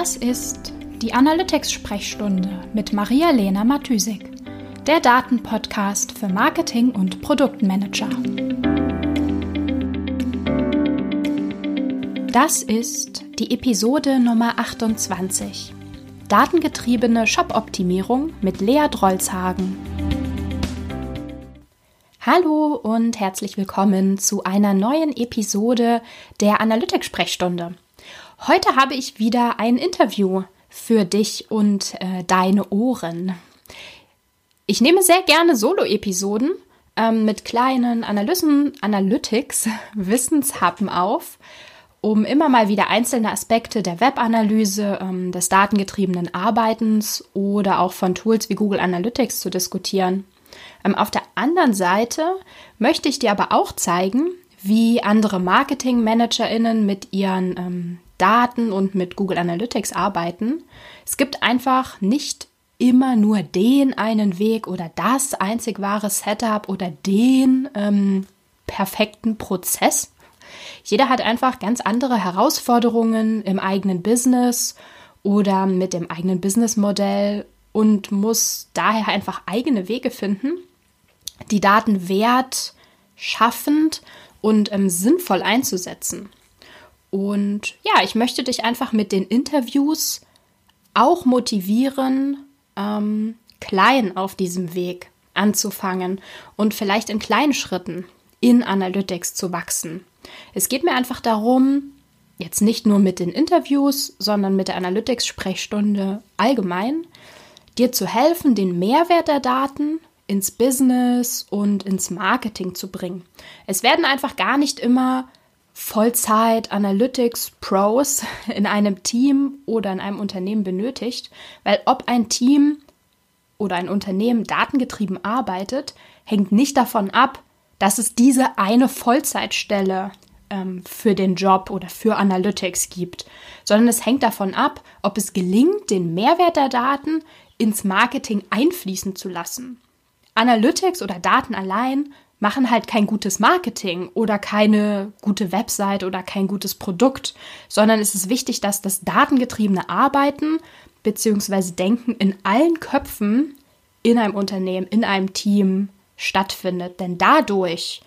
Das ist die Analytics-Sprechstunde mit Maria-Lena Matysik, der Datenpodcast für Marketing und Produktmanager. Das ist die Episode Nummer 28. Datengetriebene Shop-Optimierung mit Lea Drolzhagen. Hallo und herzlich willkommen zu einer neuen Episode der Analytics-Sprechstunde. Heute habe ich wieder ein Interview für dich und äh, deine Ohren. Ich nehme sehr gerne Solo-Episoden ähm, mit kleinen Analysen, Analytics, Wissenshappen auf, um immer mal wieder einzelne Aspekte der Webanalyse, ähm, des datengetriebenen Arbeitens oder auch von Tools wie Google Analytics zu diskutieren. Ähm, auf der anderen Seite möchte ich dir aber auch zeigen, wie andere Marketing-ManagerInnen mit ihren ähm, Daten und mit Google Analytics arbeiten. Es gibt einfach nicht immer nur den einen Weg oder das einzig wahre Setup oder den ähm, perfekten Prozess. Jeder hat einfach ganz andere Herausforderungen im eigenen Business oder mit dem eigenen Businessmodell und muss daher einfach eigene Wege finden, die Daten wertschaffend und ähm, sinnvoll einzusetzen. Und ja, ich möchte dich einfach mit den Interviews auch motivieren, ähm, klein auf diesem Weg anzufangen und vielleicht in kleinen Schritten in Analytics zu wachsen. Es geht mir einfach darum, jetzt nicht nur mit den Interviews, sondern mit der Analytics-Sprechstunde allgemein, dir zu helfen, den Mehrwert der Daten ins Business und ins Marketing zu bringen. Es werden einfach gar nicht immer Vollzeit Analytics Pros in einem Team oder in einem Unternehmen benötigt, weil ob ein Team oder ein Unternehmen datengetrieben arbeitet, hängt nicht davon ab, dass es diese eine Vollzeitstelle ähm, für den Job oder für Analytics gibt, sondern es hängt davon ab, ob es gelingt, den Mehrwert der Daten ins Marketing einfließen zu lassen. Analytics oder Daten allein machen halt kein gutes Marketing oder keine gute Website oder kein gutes Produkt, sondern es ist wichtig, dass das datengetriebene Arbeiten bzw. Denken in allen Köpfen in einem Unternehmen, in einem Team stattfindet. Denn dadurch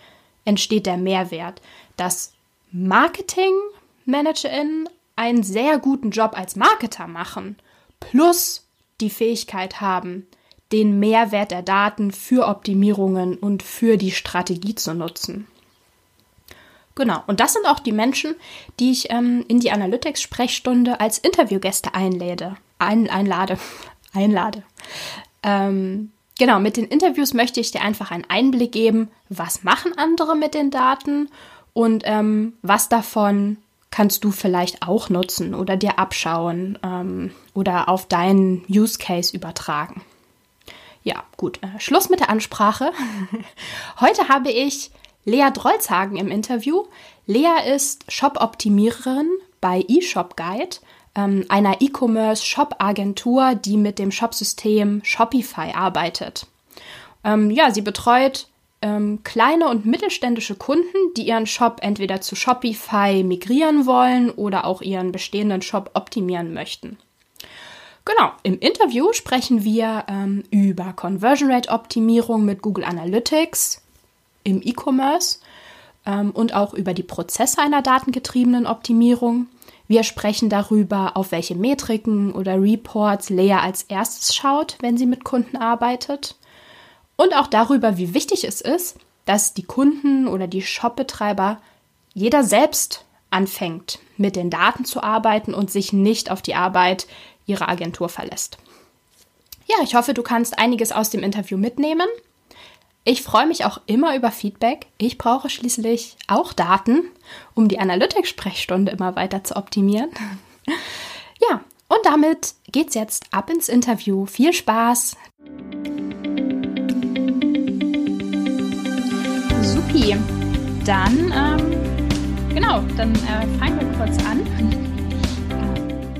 entsteht der Mehrwert, dass Marketing-ManagerInnen einen sehr guten Job als Marketer machen, plus die Fähigkeit haben, den Mehrwert der Daten für Optimierungen und für die Strategie zu nutzen. Genau, und das sind auch die Menschen, die ich ähm, in die Analytics-Sprechstunde als Interviewgäste einlade. Ein, einlade. einlade. Ähm, genau, mit den Interviews möchte ich dir einfach einen Einblick geben, was machen andere mit den Daten und ähm, was davon kannst du vielleicht auch nutzen oder dir abschauen ähm, oder auf deinen Use Case übertragen. Ja, gut. Äh, Schluss mit der Ansprache. Heute habe ich Lea Drolzhagen im Interview. Lea ist Shop-Optimiererin bei eShop Guide, ähm, einer E-Commerce-Shop-Agentur, die mit dem Shopsystem Shopify arbeitet. Ähm, ja, sie betreut ähm, kleine und mittelständische Kunden, die ihren Shop entweder zu Shopify migrieren wollen oder auch ihren bestehenden Shop optimieren möchten. Genau, im Interview sprechen wir ähm, über Conversion Rate Optimierung mit Google Analytics im E-Commerce ähm, und auch über die Prozesse einer datengetriebenen Optimierung. Wir sprechen darüber, auf welche Metriken oder Reports Lea als erstes schaut, wenn sie mit Kunden arbeitet. Und auch darüber, wie wichtig es ist, dass die Kunden oder die Shopbetreiber jeder selbst anfängt, mit den Daten zu arbeiten und sich nicht auf die Arbeit ihre Agentur verlässt. Ja, ich hoffe, du kannst einiges aus dem Interview mitnehmen. Ich freue mich auch immer über Feedback. Ich brauche schließlich auch Daten, um die Analytics-Sprechstunde immer weiter zu optimieren. Ja, und damit geht's jetzt ab ins Interview. Viel Spaß! Supi, dann, ähm, genau, dann äh, fangen wir kurz an.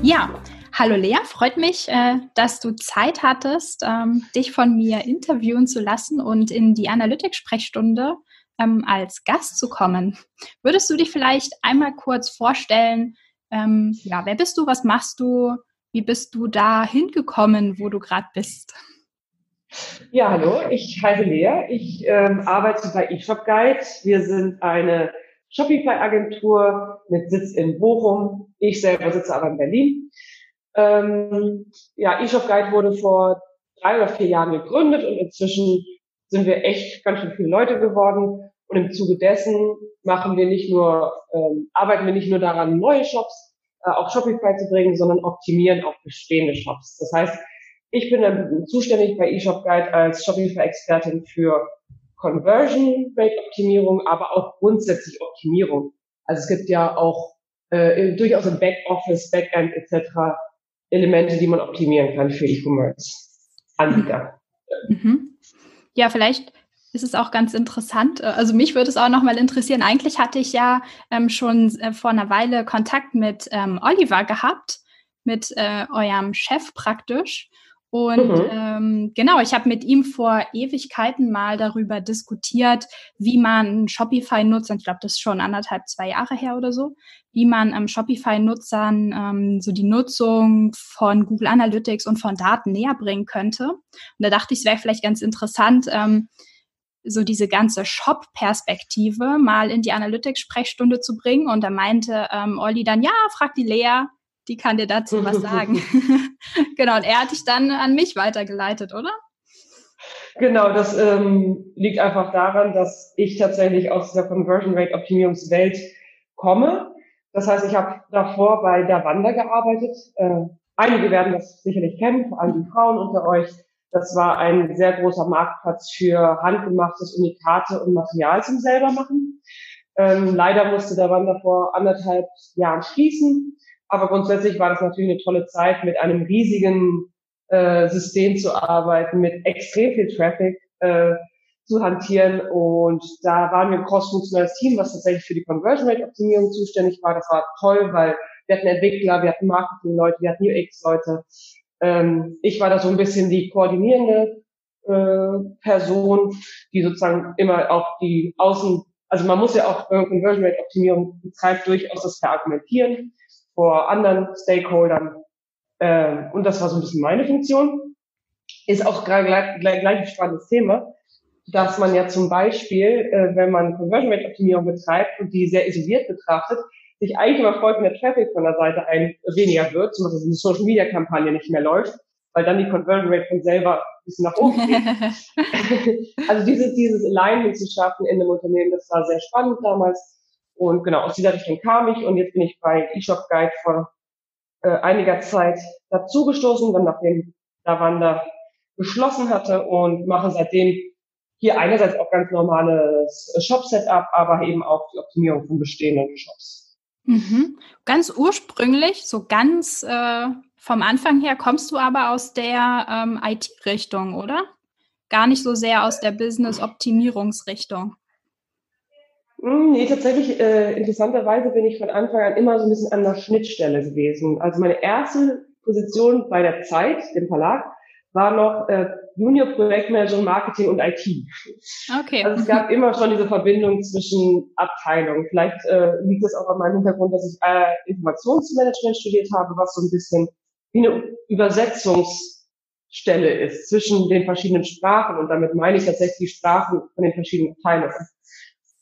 Ja, Hallo Lea, freut mich, äh, dass du Zeit hattest, ähm, dich von mir interviewen zu lassen und in die Analytics-Sprechstunde ähm, als Gast zu kommen. Würdest du dich vielleicht einmal kurz vorstellen, Ähm, ja, wer bist du? Was machst du? Wie bist du da hingekommen, wo du gerade bist? Ja, hallo, ich heiße Lea. Ich ähm, arbeite bei eShop Guide. Wir sind eine Shopify-Agentur mit Sitz in Bochum. Ich selber sitze aber in Berlin. Ähm, ja, eShop Guide wurde vor drei oder vier Jahren gegründet und inzwischen sind wir echt ganz schön viele Leute geworden. Und im Zuge dessen machen wir nicht nur, ähm, arbeiten wir nicht nur daran, neue Shops äh, auf Shopify zu bringen, sondern optimieren auch bestehende Shops. Das heißt, ich bin dann zuständig bei eShop Guide als Shopify-Expertin für Conversion Rate Optimierung, aber auch grundsätzlich Optimierung. Also es gibt ja auch äh, durchaus im Backoffice, Backend etc. Elemente, die man optimieren kann für E-Commerce-Anbieter. Mhm. Ja, vielleicht ist es auch ganz interessant. Also mich würde es auch nochmal interessieren. Eigentlich hatte ich ja ähm, schon äh, vor einer Weile Kontakt mit ähm, Oliver gehabt, mit äh, eurem Chef praktisch. Und mhm. ähm, genau, ich habe mit ihm vor Ewigkeiten mal darüber diskutiert, wie man Shopify nutzt. Und ich glaube, das ist schon anderthalb, zwei Jahre her oder so, wie man ähm, Shopify-Nutzern ähm, so die Nutzung von Google Analytics und von Daten näher bringen könnte. Und da dachte ich, es wäre vielleicht ganz interessant, ähm, so diese ganze Shop-Perspektive mal in die Analytics-Sprechstunde zu bringen. Und da meinte ähm, Olli dann, ja, frag die Lea, die kann dir dazu was sagen. genau, und er hat dich dann an mich weitergeleitet, oder? Genau, das ähm, liegt einfach daran, dass ich tatsächlich aus der Conversion Rate Optimierungswelt komme. Das heißt, ich habe davor bei Davanda gearbeitet. Äh, einige werden das sicherlich kennen, vor allem die Frauen unter euch. Das war ein sehr großer Marktplatz für handgemachtes Unikate und Material zum selber machen. Ähm, leider musste der Wander vor anderthalb Jahren schließen. Aber grundsätzlich war das natürlich eine tolle Zeit, mit einem riesigen äh, System zu arbeiten, mit extrem viel Traffic äh, zu hantieren. Und da waren wir ein cross-funktionales Team, was tatsächlich für die Conversion Rate Optimierung zuständig war. Das war toll, weil wir hatten Entwickler, wir hatten Marketing-Leute, wir hatten UX-Leute. Ähm, ich war da so ein bisschen die koordinierende äh, Person, die sozusagen immer auch die Außen, also man muss ja auch äh, Conversion Rate Optimierung betreibt durchaus das verargumentieren vor anderen Stakeholdern. Äh, und das war so ein bisschen meine Funktion. Ist auch gleich, gleich, gleich ein spannendes Thema, dass man ja zum Beispiel, äh, wenn man Conversion Rate Optimierung betreibt und die sehr isoliert betrachtet, sich eigentlich immer freut, wenn der Traffic von der Seite ein weniger wird, zum Beispiel eine Social Media Kampagne nicht mehr läuft, weil dann die Conversion Rate von selber ein bisschen nach oben geht. also dieses, dieses Alignment zu schaffen in einem Unternehmen, das war sehr spannend damals. Und genau, aus dieser Richtung kam ich und jetzt bin ich bei eShop Guide vor äh, einiger Zeit dazugestoßen, dann nachdem Lavanda geschlossen hatte und mache seitdem hier einerseits auch ganz normales Shop-Setup, aber eben auch die Optimierung von bestehenden Shops. Mhm. Ganz ursprünglich, so ganz äh, vom Anfang her, kommst du aber aus der ähm, IT-Richtung, oder? Gar nicht so sehr aus der Business-Optimierungsrichtung. Hm, nee, tatsächlich, äh, interessanterweise bin ich von Anfang an immer so ein bisschen an der Schnittstelle gewesen. Also meine erste Position bei der Zeit, dem Verlag, war noch äh, Junior Projektmanager Marketing und IT. Okay. Also es gab immer schon diese Verbindung zwischen Abteilungen. Vielleicht äh, liegt es auch an meinem Hintergrund, dass ich äh, Informationsmanagement studiert habe, was so ein bisschen wie eine Übersetzungsstelle ist zwischen den verschiedenen Sprachen. Und damit meine ich tatsächlich die Sprachen von den verschiedenen Abteilungen.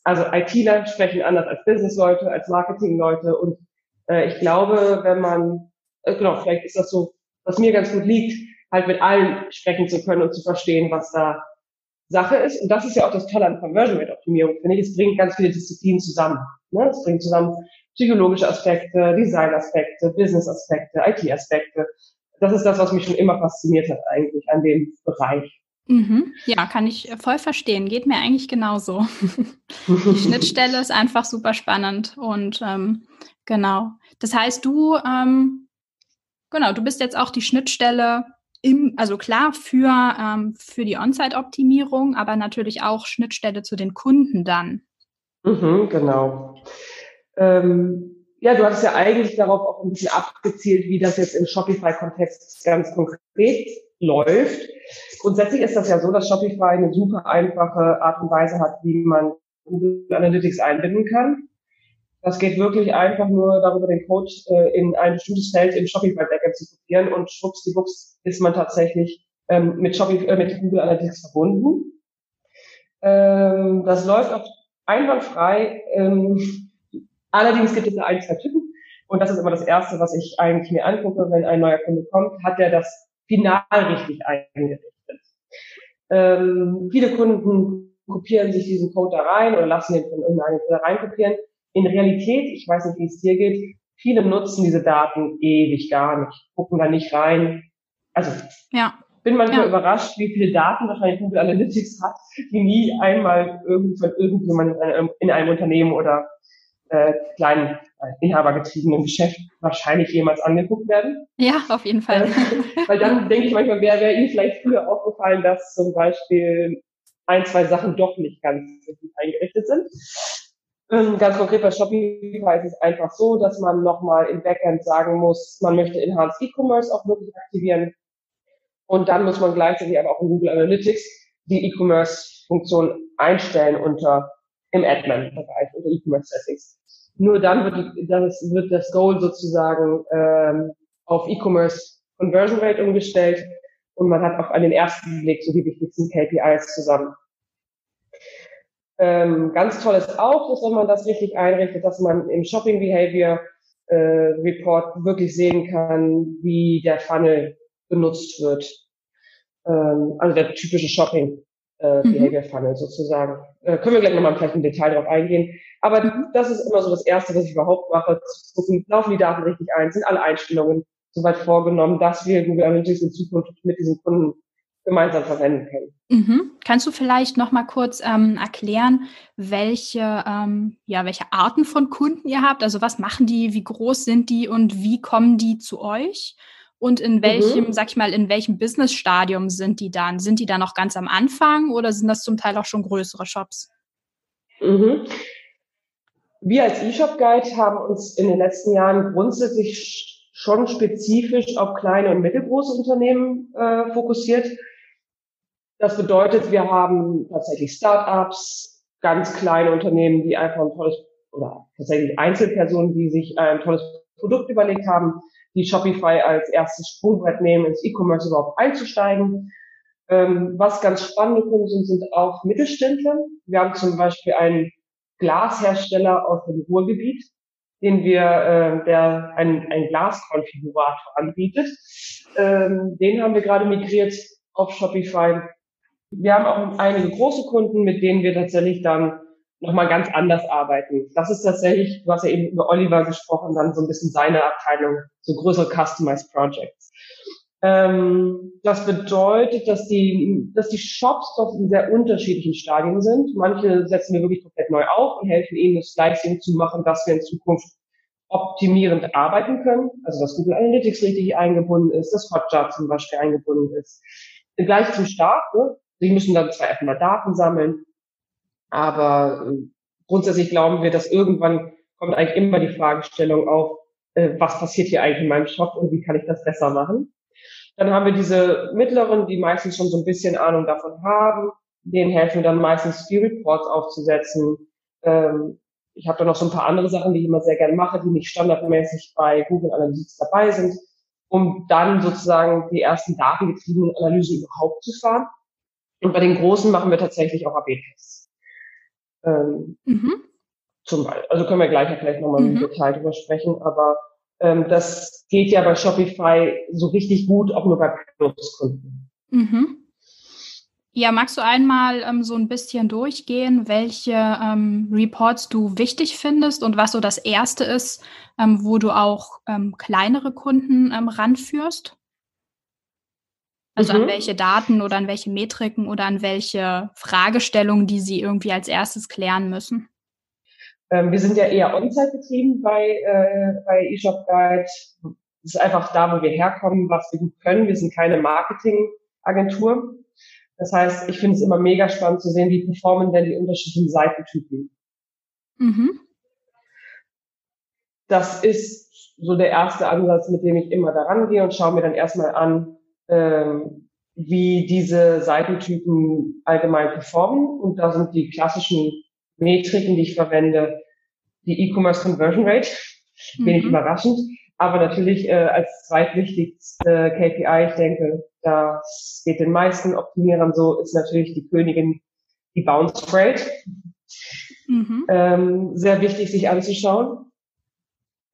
Also ITler sprechen anders als Businessleute, als Marketingleute. Und äh, ich glaube, wenn man, äh, genau, vielleicht ist das so, was mir ganz gut liegt, halt mit allen sprechen zu können und zu verstehen, was da Sache ist. Und das ist ja auch das Tolle an Conversion Rate Optimierung, finde ich. Es bringt ganz viele Disziplinen zusammen. Ne? Es bringt zusammen psychologische Aspekte, Design-Aspekte, Business-Aspekte, IT-Aspekte. Das ist das, was mich schon immer fasziniert hat eigentlich an dem Bereich. Mhm. Ja, kann ich voll verstehen. Geht mir eigentlich genauso. Die Schnittstelle ist einfach super spannend und ähm, genau. Das heißt, du ähm, genau, du bist jetzt auch die Schnittstelle im, also klar für, ähm, für die On-Site-Optimierung, aber natürlich auch Schnittstelle zu den Kunden dann. Mhm, genau. Ähm, ja, du hast ja eigentlich darauf auch ein bisschen abgezielt, wie das jetzt im Shopify-Kontext ganz konkret läuft. Grundsätzlich ist das ja so, dass Shopify eine super einfache Art und Weise hat, wie man Google Analytics einbinden kann. Das geht wirklich einfach nur darüber, den Code äh, in ein bestimmtes Feld im Shopify Backend zu kopieren und schwuppsdiwupps ist man tatsächlich ähm, mit, Shopify, äh, mit Google Analytics verbunden. Ähm, das läuft auch einwandfrei. Ähm, allerdings gibt es da ein, zwei Typen. Und das ist immer das Erste, was ich eigentlich mir angucke, wenn ein neuer Kunde kommt. Hat der das Final richtig eingerichtet? Ähm, viele Kunden kopieren sich diesen Code da rein oder lassen den von irgendeinem da reinkopieren. In Realität, ich weiß nicht, wie es dir geht, viele nutzen diese Daten ewig gar nicht, gucken da nicht rein. Also ja. bin manchmal ja. überrascht, wie viele Daten wahrscheinlich Google Analytics hat, die nie einmal irgendwie von irgendjemandem in einem, in einem Unternehmen oder äh, kleinen äh, inhabergetriebenen Geschäft wahrscheinlich jemals angeguckt werden. Ja, auf jeden Fall. Äh, weil dann denke ich manchmal, wäre wär Ihnen vielleicht früher aufgefallen, dass zum Beispiel ein, zwei Sachen doch nicht ganz richtig eingerichtet sind. Ähm, ganz konkret bei Shopify ist es einfach so, dass man nochmal im Backend sagen muss, man möchte Enhanced E-Commerce auch wirklich aktivieren. Und dann muss man gleichzeitig aber auch in Google Analytics die E-Commerce-Funktion einstellen unter im Admin-Bereich, unter E-Commerce-Settings. Nur dann wird, das, wird das Goal sozusagen ähm, auf E-Commerce Conversion Rate umgestellt und man hat auch an den ersten Blick so die wichtigsten KPIs zusammen. Ähm, ganz toll ist auch, dass wenn man das richtig einrichtet, dass man im Shopping Behavior äh, Report wirklich sehen kann, wie der Funnel benutzt wird. Ähm, also der typische Shopping äh, mhm. Behavior sozusagen. Äh, können wir gleich nochmal vielleicht im Detail darauf eingehen. Aber mhm. das ist immer so das Erste, was ich überhaupt mache, zu gucken, laufen die Daten richtig ein, sind alle Einstellungen soweit vorgenommen, dass wir Google Analytics in Zukunft mit diesen Kunden gemeinsam verwenden können. Mhm. Kannst du vielleicht noch mal kurz ähm, erklären, welche, ähm, ja, welche Arten von Kunden ihr habt? Also was machen die, wie groß sind die und wie kommen die zu euch? Und in welchem, mhm. sag ich mal, in welchem Business-Stadium sind die dann? Sind die da noch ganz am Anfang oder sind das zum Teil auch schon größere Shops? Mhm. Wir als eShop Guide haben uns in den letzten Jahren grundsätzlich schon spezifisch auf kleine und mittelgroße Unternehmen äh, fokussiert. Das bedeutet, wir haben tatsächlich Startups, ganz kleine Unternehmen, die einfach ein tolles oder tatsächlich Einzelpersonen, die sich ein tolles Produkt überlegt haben, die Shopify als erstes Sprungbrett nehmen, ins E-Commerce überhaupt einzusteigen. Ähm, was ganz spannende Kunden sind, sind auch Mittelständler. Wir haben zum Beispiel einen Glashersteller aus dem Ruhrgebiet, den wir, äh, der einen, einen Glaskonfigurator anbietet. Ähm, den haben wir gerade migriert auf Shopify. Wir haben auch einige große Kunden, mit denen wir tatsächlich dann nochmal ganz anders arbeiten. Das ist tatsächlich, du hast ja eben über Oliver gesprochen, dann so ein bisschen seine Abteilung, so größere Customized Projects. Ähm, das bedeutet, dass die, dass die Shops doch in sehr unterschiedlichen Stadien sind. Manche setzen wir wirklich komplett neu auf und helfen ihnen, das Slicing zu machen, dass wir in Zukunft optimierend arbeiten können. Also, dass Google Analytics richtig eingebunden ist, dass Hotjar zum Beispiel eingebunden ist. Gleich zum Start, ne? Sie müssen dann zwar erstmal Daten sammeln, aber äh, grundsätzlich glauben wir, dass irgendwann kommt eigentlich immer die Fragestellung auf, äh, was passiert hier eigentlich in meinem Shop und wie kann ich das besser machen. Dann haben wir diese mittleren, die meistens schon so ein bisschen Ahnung davon haben. Denen helfen wir dann meistens die Reports aufzusetzen. Ähm, ich habe da noch so ein paar andere Sachen, die ich immer sehr gerne mache, die nicht standardmäßig bei Google Analytics dabei sind, um dann sozusagen die ersten datengetriebenen Analysen überhaupt zu fahren. Und bei den großen machen wir tatsächlich auch AB-Tests. Ähm, mhm. Zum Beispiel, also können wir gleich vielleicht nochmal mhm. im Detail drüber sprechen, aber ähm, das geht ja bei Shopify so richtig gut, auch nur bei Produktkunden. Mhm. Ja, magst du einmal ähm, so ein bisschen durchgehen, welche ähm, Reports du wichtig findest und was so das erste ist, ähm, wo du auch ähm, kleinere Kunden ähm, ranführst? Also mhm. an welche Daten oder an welche Metriken oder an welche Fragestellungen, die Sie irgendwie als erstes klären müssen? Ähm, wir sind ja eher on-site getrieben bei, äh, bei eShop Guide. Das ist einfach da, wo wir herkommen, was wir gut können. Wir sind keine Marketingagentur. Das heißt, ich finde es immer mega spannend zu sehen, wie performen denn die unterschiedlichen Seitentypen. Mhm. Das ist so der erste Ansatz, mit dem ich immer daran gehe und schaue mir dann erstmal an, ähm, wie diese Seitentypen allgemein performen. Und da sind die klassischen Metriken, die ich verwende, die E-Commerce Conversion Rate. Wenig mhm. überraschend. Aber natürlich äh, als zweitwichtigste KPI, ich denke, das geht den meisten Optimierern so, ist natürlich die Königin die Bounce Rate. Mhm. Ähm, sehr wichtig, sich anzuschauen.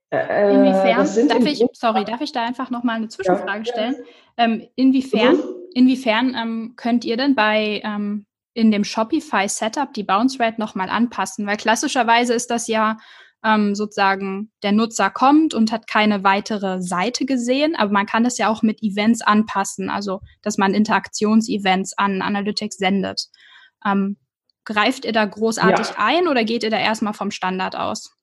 Äh, inwiefern, darf ich, sorry, darf ich da einfach nochmal eine Zwischenfrage ja, stellen? Ja. Ähm, inwiefern, mhm. inwiefern ähm, könnt ihr denn bei ähm, in dem Shopify Setup die Bounce Rate nochmal anpassen? Weil klassischerweise ist das ja ähm, sozusagen, der Nutzer kommt und hat keine weitere Seite gesehen, aber man kann das ja auch mit Events anpassen, also dass man Interaktionsevents an Analytics sendet. Ähm, greift ihr da großartig ja. ein oder geht ihr da erstmal vom Standard aus?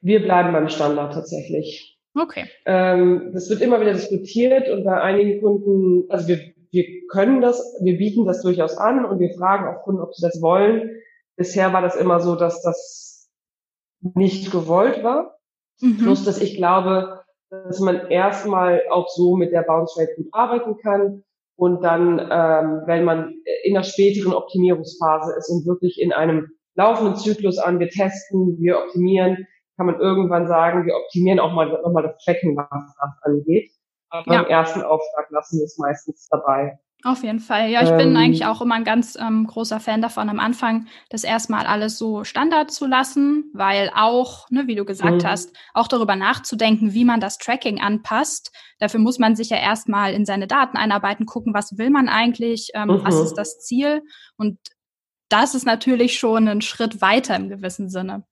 Wir bleiben beim Standard tatsächlich. Okay. Ähm, das wird immer wieder diskutiert und bei einigen Kunden, also wir, wir können das, wir bieten das durchaus an und wir fragen auch Kunden, ob sie das wollen. Bisher war das immer so, dass das nicht gewollt war. Mhm. Plus, dass ich glaube, dass man erstmal auch so mit der Bounce Rate gut arbeiten kann und dann, ähm, wenn man in einer späteren Optimierungsphase ist und wirklich in einem laufenden Zyklus an, wir testen, wir optimieren, kann man irgendwann sagen, wir optimieren auch mal nochmal das Tracking, was das angeht. Aber ja. beim ersten Auftrag lassen wir es meistens dabei. Auf jeden Fall. Ja, ich ähm, bin eigentlich auch immer ein ganz ähm, großer Fan davon, am Anfang das erstmal alles so Standard zu lassen, weil auch, ne, wie du gesagt mhm. hast, auch darüber nachzudenken, wie man das Tracking anpasst. Dafür muss man sich ja erstmal in seine Daten einarbeiten, gucken, was will man eigentlich, ähm, mhm. was ist das Ziel. Und das ist natürlich schon ein Schritt weiter im gewissen Sinne.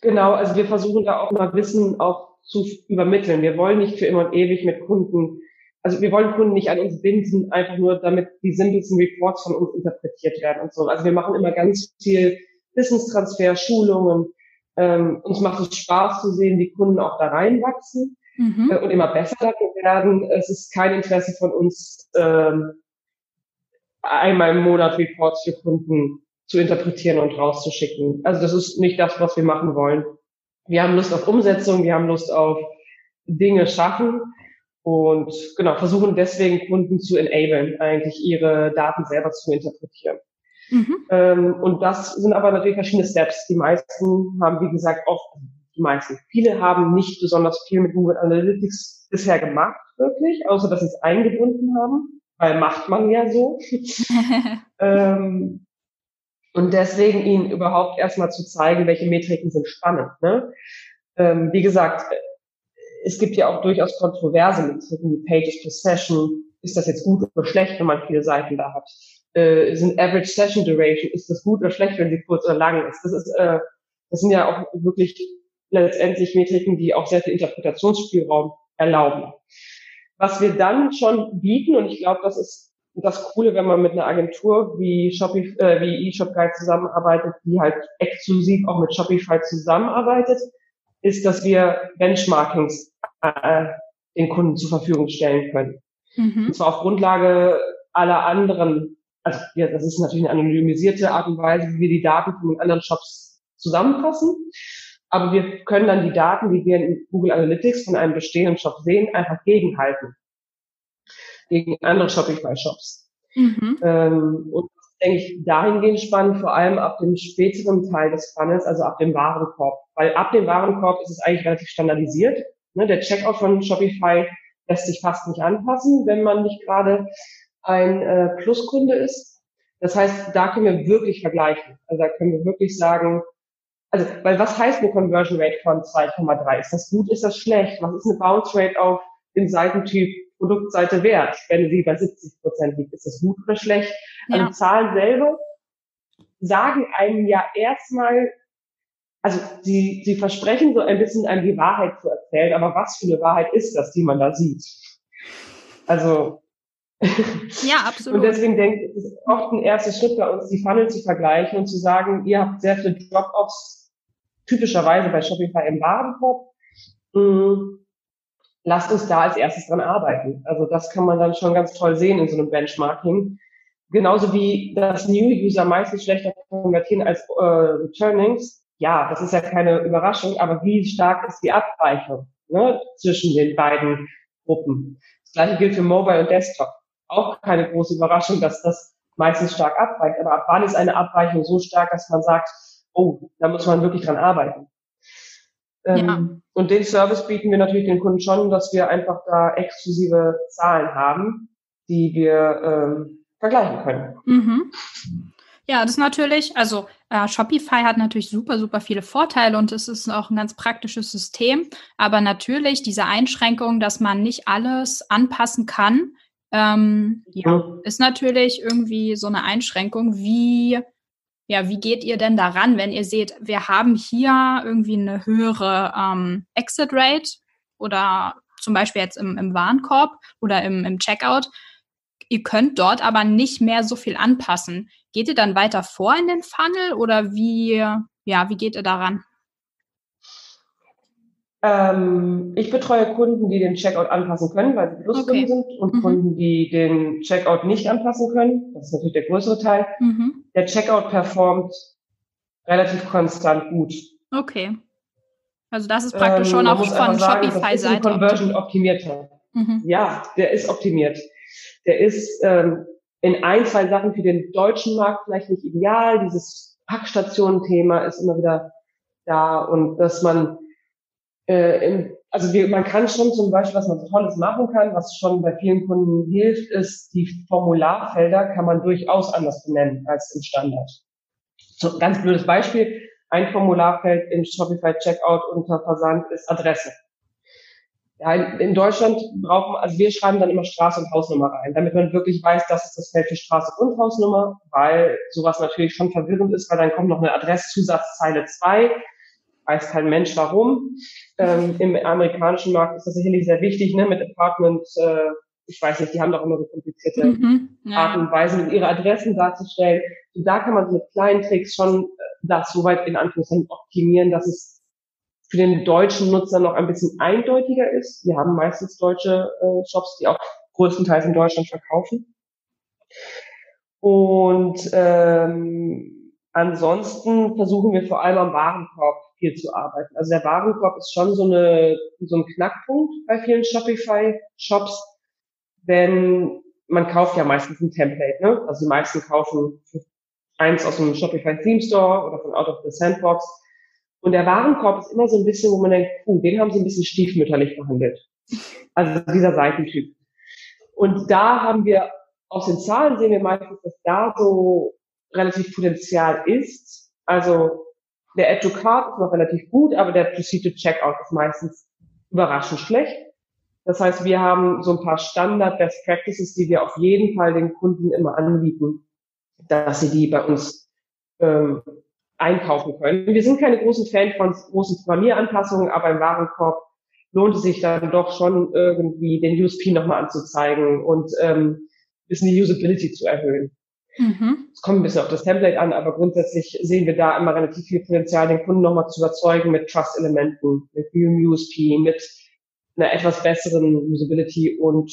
Genau, also wir versuchen da auch mal Wissen auch zu übermitteln. Wir wollen nicht für immer und ewig mit Kunden, also wir wollen Kunden nicht an uns binden, einfach nur damit die simpelsten Reports von uns interpretiert werden und so. Also wir machen immer ganz viel Wissenstransfer, Schulungen. Ähm, uns macht es Spaß zu sehen, wie Kunden auch da reinwachsen mhm. äh, und immer besser darin werden. Es ist kein Interesse von uns, ähm, einmal im Monat Reports für Kunden zu interpretieren und rauszuschicken. Also das ist nicht das, was wir machen wollen. Wir haben Lust auf Umsetzung, wir haben Lust auf Dinge schaffen und genau versuchen deswegen Kunden zu enablen, eigentlich ihre Daten selber zu interpretieren. Mhm. Ähm, und das sind aber natürlich verschiedene Steps. Die meisten haben, wie gesagt, oft, die meisten, viele haben nicht besonders viel mit Google Analytics bisher gemacht, wirklich, außer dass sie es eingebunden haben, weil macht man ja so. ähm, und deswegen ihnen überhaupt erstmal zu zeigen, welche Metriken sind spannend. Ne? Ähm, wie gesagt, es gibt ja auch durchaus kontroverse Metriken wie Pages per Session. Ist das jetzt gut oder schlecht, wenn man viele Seiten da hat? Äh, sind Average Session Duration, ist das gut oder schlecht, wenn sie kurz oder lang ist? Das ist, äh, das sind ja auch wirklich letztendlich Metriken, die auch sehr viel Interpretationsspielraum erlauben. Was wir dann schon bieten, und ich glaube, das ist das Coole, wenn man mit einer Agentur wie Shopify, äh, wie eShopGuide zusammenarbeitet, die halt exklusiv auch mit Shopify zusammenarbeitet, ist, dass wir Benchmarkings äh, den Kunden zur Verfügung stellen können. Mhm. Und zwar auf Grundlage aller anderen, also ja, das ist natürlich eine anonymisierte Art und Weise, wie wir die Daten von den anderen Shops zusammenfassen. Aber wir können dann die Daten, die wir in Google Analytics von einem bestehenden Shop sehen, einfach gegenhalten gegen andere Shopify-Shops. Mhm. Ähm, und das denke ich dahingehend spannend, vor allem ab dem späteren Teil des Funnels, also ab dem Warenkorb. Weil ab dem Warenkorb ist es eigentlich relativ standardisiert. Ne? Der Checkout von Shopify lässt sich fast nicht anpassen, wenn man nicht gerade ein äh, Pluskunde ist. Das heißt, da können wir wirklich vergleichen. Also da können wir wirklich sagen, also, weil was heißt eine Conversion Rate von 2,3? Ist das gut, ist das schlecht? Was ist eine Bounce Rate auf den Seitentyp Produktseite wert? Wenn sie bei 70 Prozent liegt, ist das gut oder schlecht? Also ja. Zahlen selber sagen einem ja erstmal, also sie, sie versprechen so ein bisschen einem die Wahrheit zu erzählen, aber was für eine Wahrheit ist das, die man da sieht? Also ja, absolut. Und deswegen denke ich, es ist oft ein erster Schritt bei uns, die Funnel zu vergleichen und zu sagen, ihr habt sehr viele Drop-offs, typischerweise bei Shopify im Warenkorb. Lasst uns da als erstes dran arbeiten. Also das kann man dann schon ganz toll sehen in so einem Benchmarking. Genauso wie das New User meistens schlechter konvertieren als äh, Returnings. Ja, das ist ja keine Überraschung, aber wie stark ist die Abweichung ne, zwischen den beiden Gruppen? Das gleiche gilt für Mobile und Desktop. Auch keine große Überraschung, dass das meistens stark abweicht. Aber ab wann ist eine Abweichung so stark, dass man sagt, oh, da muss man wirklich dran arbeiten. Ähm, ja. Und den Service bieten wir natürlich den Kunden schon, dass wir einfach da exklusive Zahlen haben, die wir ähm, vergleichen können. Mhm. Ja, das ist natürlich, also äh, Shopify hat natürlich super, super viele Vorteile und es ist auch ein ganz praktisches System. Aber natürlich diese Einschränkung, dass man nicht alles anpassen kann, ähm, ja, ist natürlich irgendwie so eine Einschränkung. Wie, ja, wie geht ihr denn daran, wenn ihr seht, wir haben hier irgendwie eine höhere ähm, Exit Rate oder zum Beispiel jetzt im, im Warenkorb oder im, im Checkout? Ihr könnt dort aber nicht mehr so viel anpassen. Geht ihr dann weiter vor in den Funnel oder wie, ja, wie geht ihr daran? Ähm, ich betreue Kunden, die den Checkout anpassen können, weil sie Pluskunden okay. sind und mhm. Kunden, die den Checkout nicht anpassen können. Das ist natürlich der größere Teil. Mhm. Der Checkout performt relativ konstant gut. Okay. Also das ist praktisch ähm, schon auch von Shopify-Seite. Conversion optimierter. Mhm. Ja, der ist optimiert. Der ist ähm, in ein, zwei Sachen für den deutschen Markt vielleicht nicht ideal. Dieses Packstationen-Thema ist immer wieder da und dass man äh, im, also wir, man kann schon zum Beispiel, was man Tolles machen kann, was schon bei vielen Kunden hilft, ist, die Formularfelder kann man durchaus anders benennen als im Standard. So, ganz blödes Beispiel. Ein Formularfeld im Shopify Checkout unter Versand ist Adresse. Ja, in, in Deutschland brauchen, also wir schreiben dann immer Straße und Hausnummer rein, damit man wirklich weiß, das ist das Feld für Straße und Hausnummer, weil sowas natürlich schon verwirrend ist, weil dann kommt noch eine Adresszusatzzeile 2, weiß kein Mensch warum. Ähm, Im amerikanischen Markt ist das sicherlich sehr wichtig, ne, mit Apartment, äh, ich weiß nicht, die haben doch immer so komplizierte mhm, ja. Arten und Weisen, ihre Adressen darzustellen. Und da kann man mit kleinen Tricks schon äh, das soweit in Anführungszeichen optimieren, dass es für den deutschen Nutzer noch ein bisschen eindeutiger ist. Wir haben meistens deutsche äh, Shops, die auch größtenteils in Deutschland verkaufen. Und ähm, ansonsten versuchen wir vor allem am Warenkorb viel zu arbeiten. Also der Warenkorb ist schon so, eine, so ein Knackpunkt bei vielen Shopify-Shops, denn man kauft ja meistens ein Template. Ne? Also die meisten kaufen eins aus dem Shopify Theme Store oder von Out of the Sandbox und der Warenkorb ist immer so ein bisschen, wo man denkt, puh, den haben sie ein bisschen stiefmütterlich behandelt. Also dieser Seitentyp. Und da haben wir, aus den Zahlen sehen wir meistens, dass da so relativ Potenzial ist. Also der Add to Card ist noch relativ gut, aber der Proceed to Checkout ist meistens überraschend schlecht. Das heißt, wir haben so ein paar Standard Best Practices, die wir auf jeden Fall den Kunden immer anbieten, dass sie die bei uns ähm, einkaufen können. Wir sind keine großen Fan von großen Programmieranpassungen, aber im Warenkorb lohnt es sich dann doch schon irgendwie den USP nochmal anzuzeigen und ähm, bisschen die Usability zu erhöhen. Mhm. Es kommt ein bisschen auf das Template an, aber grundsätzlich sehen wir da immer relativ viel Potenzial, den Kunden nochmal zu überzeugen mit Trust-Elementen, mit neuem USP, mit einer etwas besseren Usability und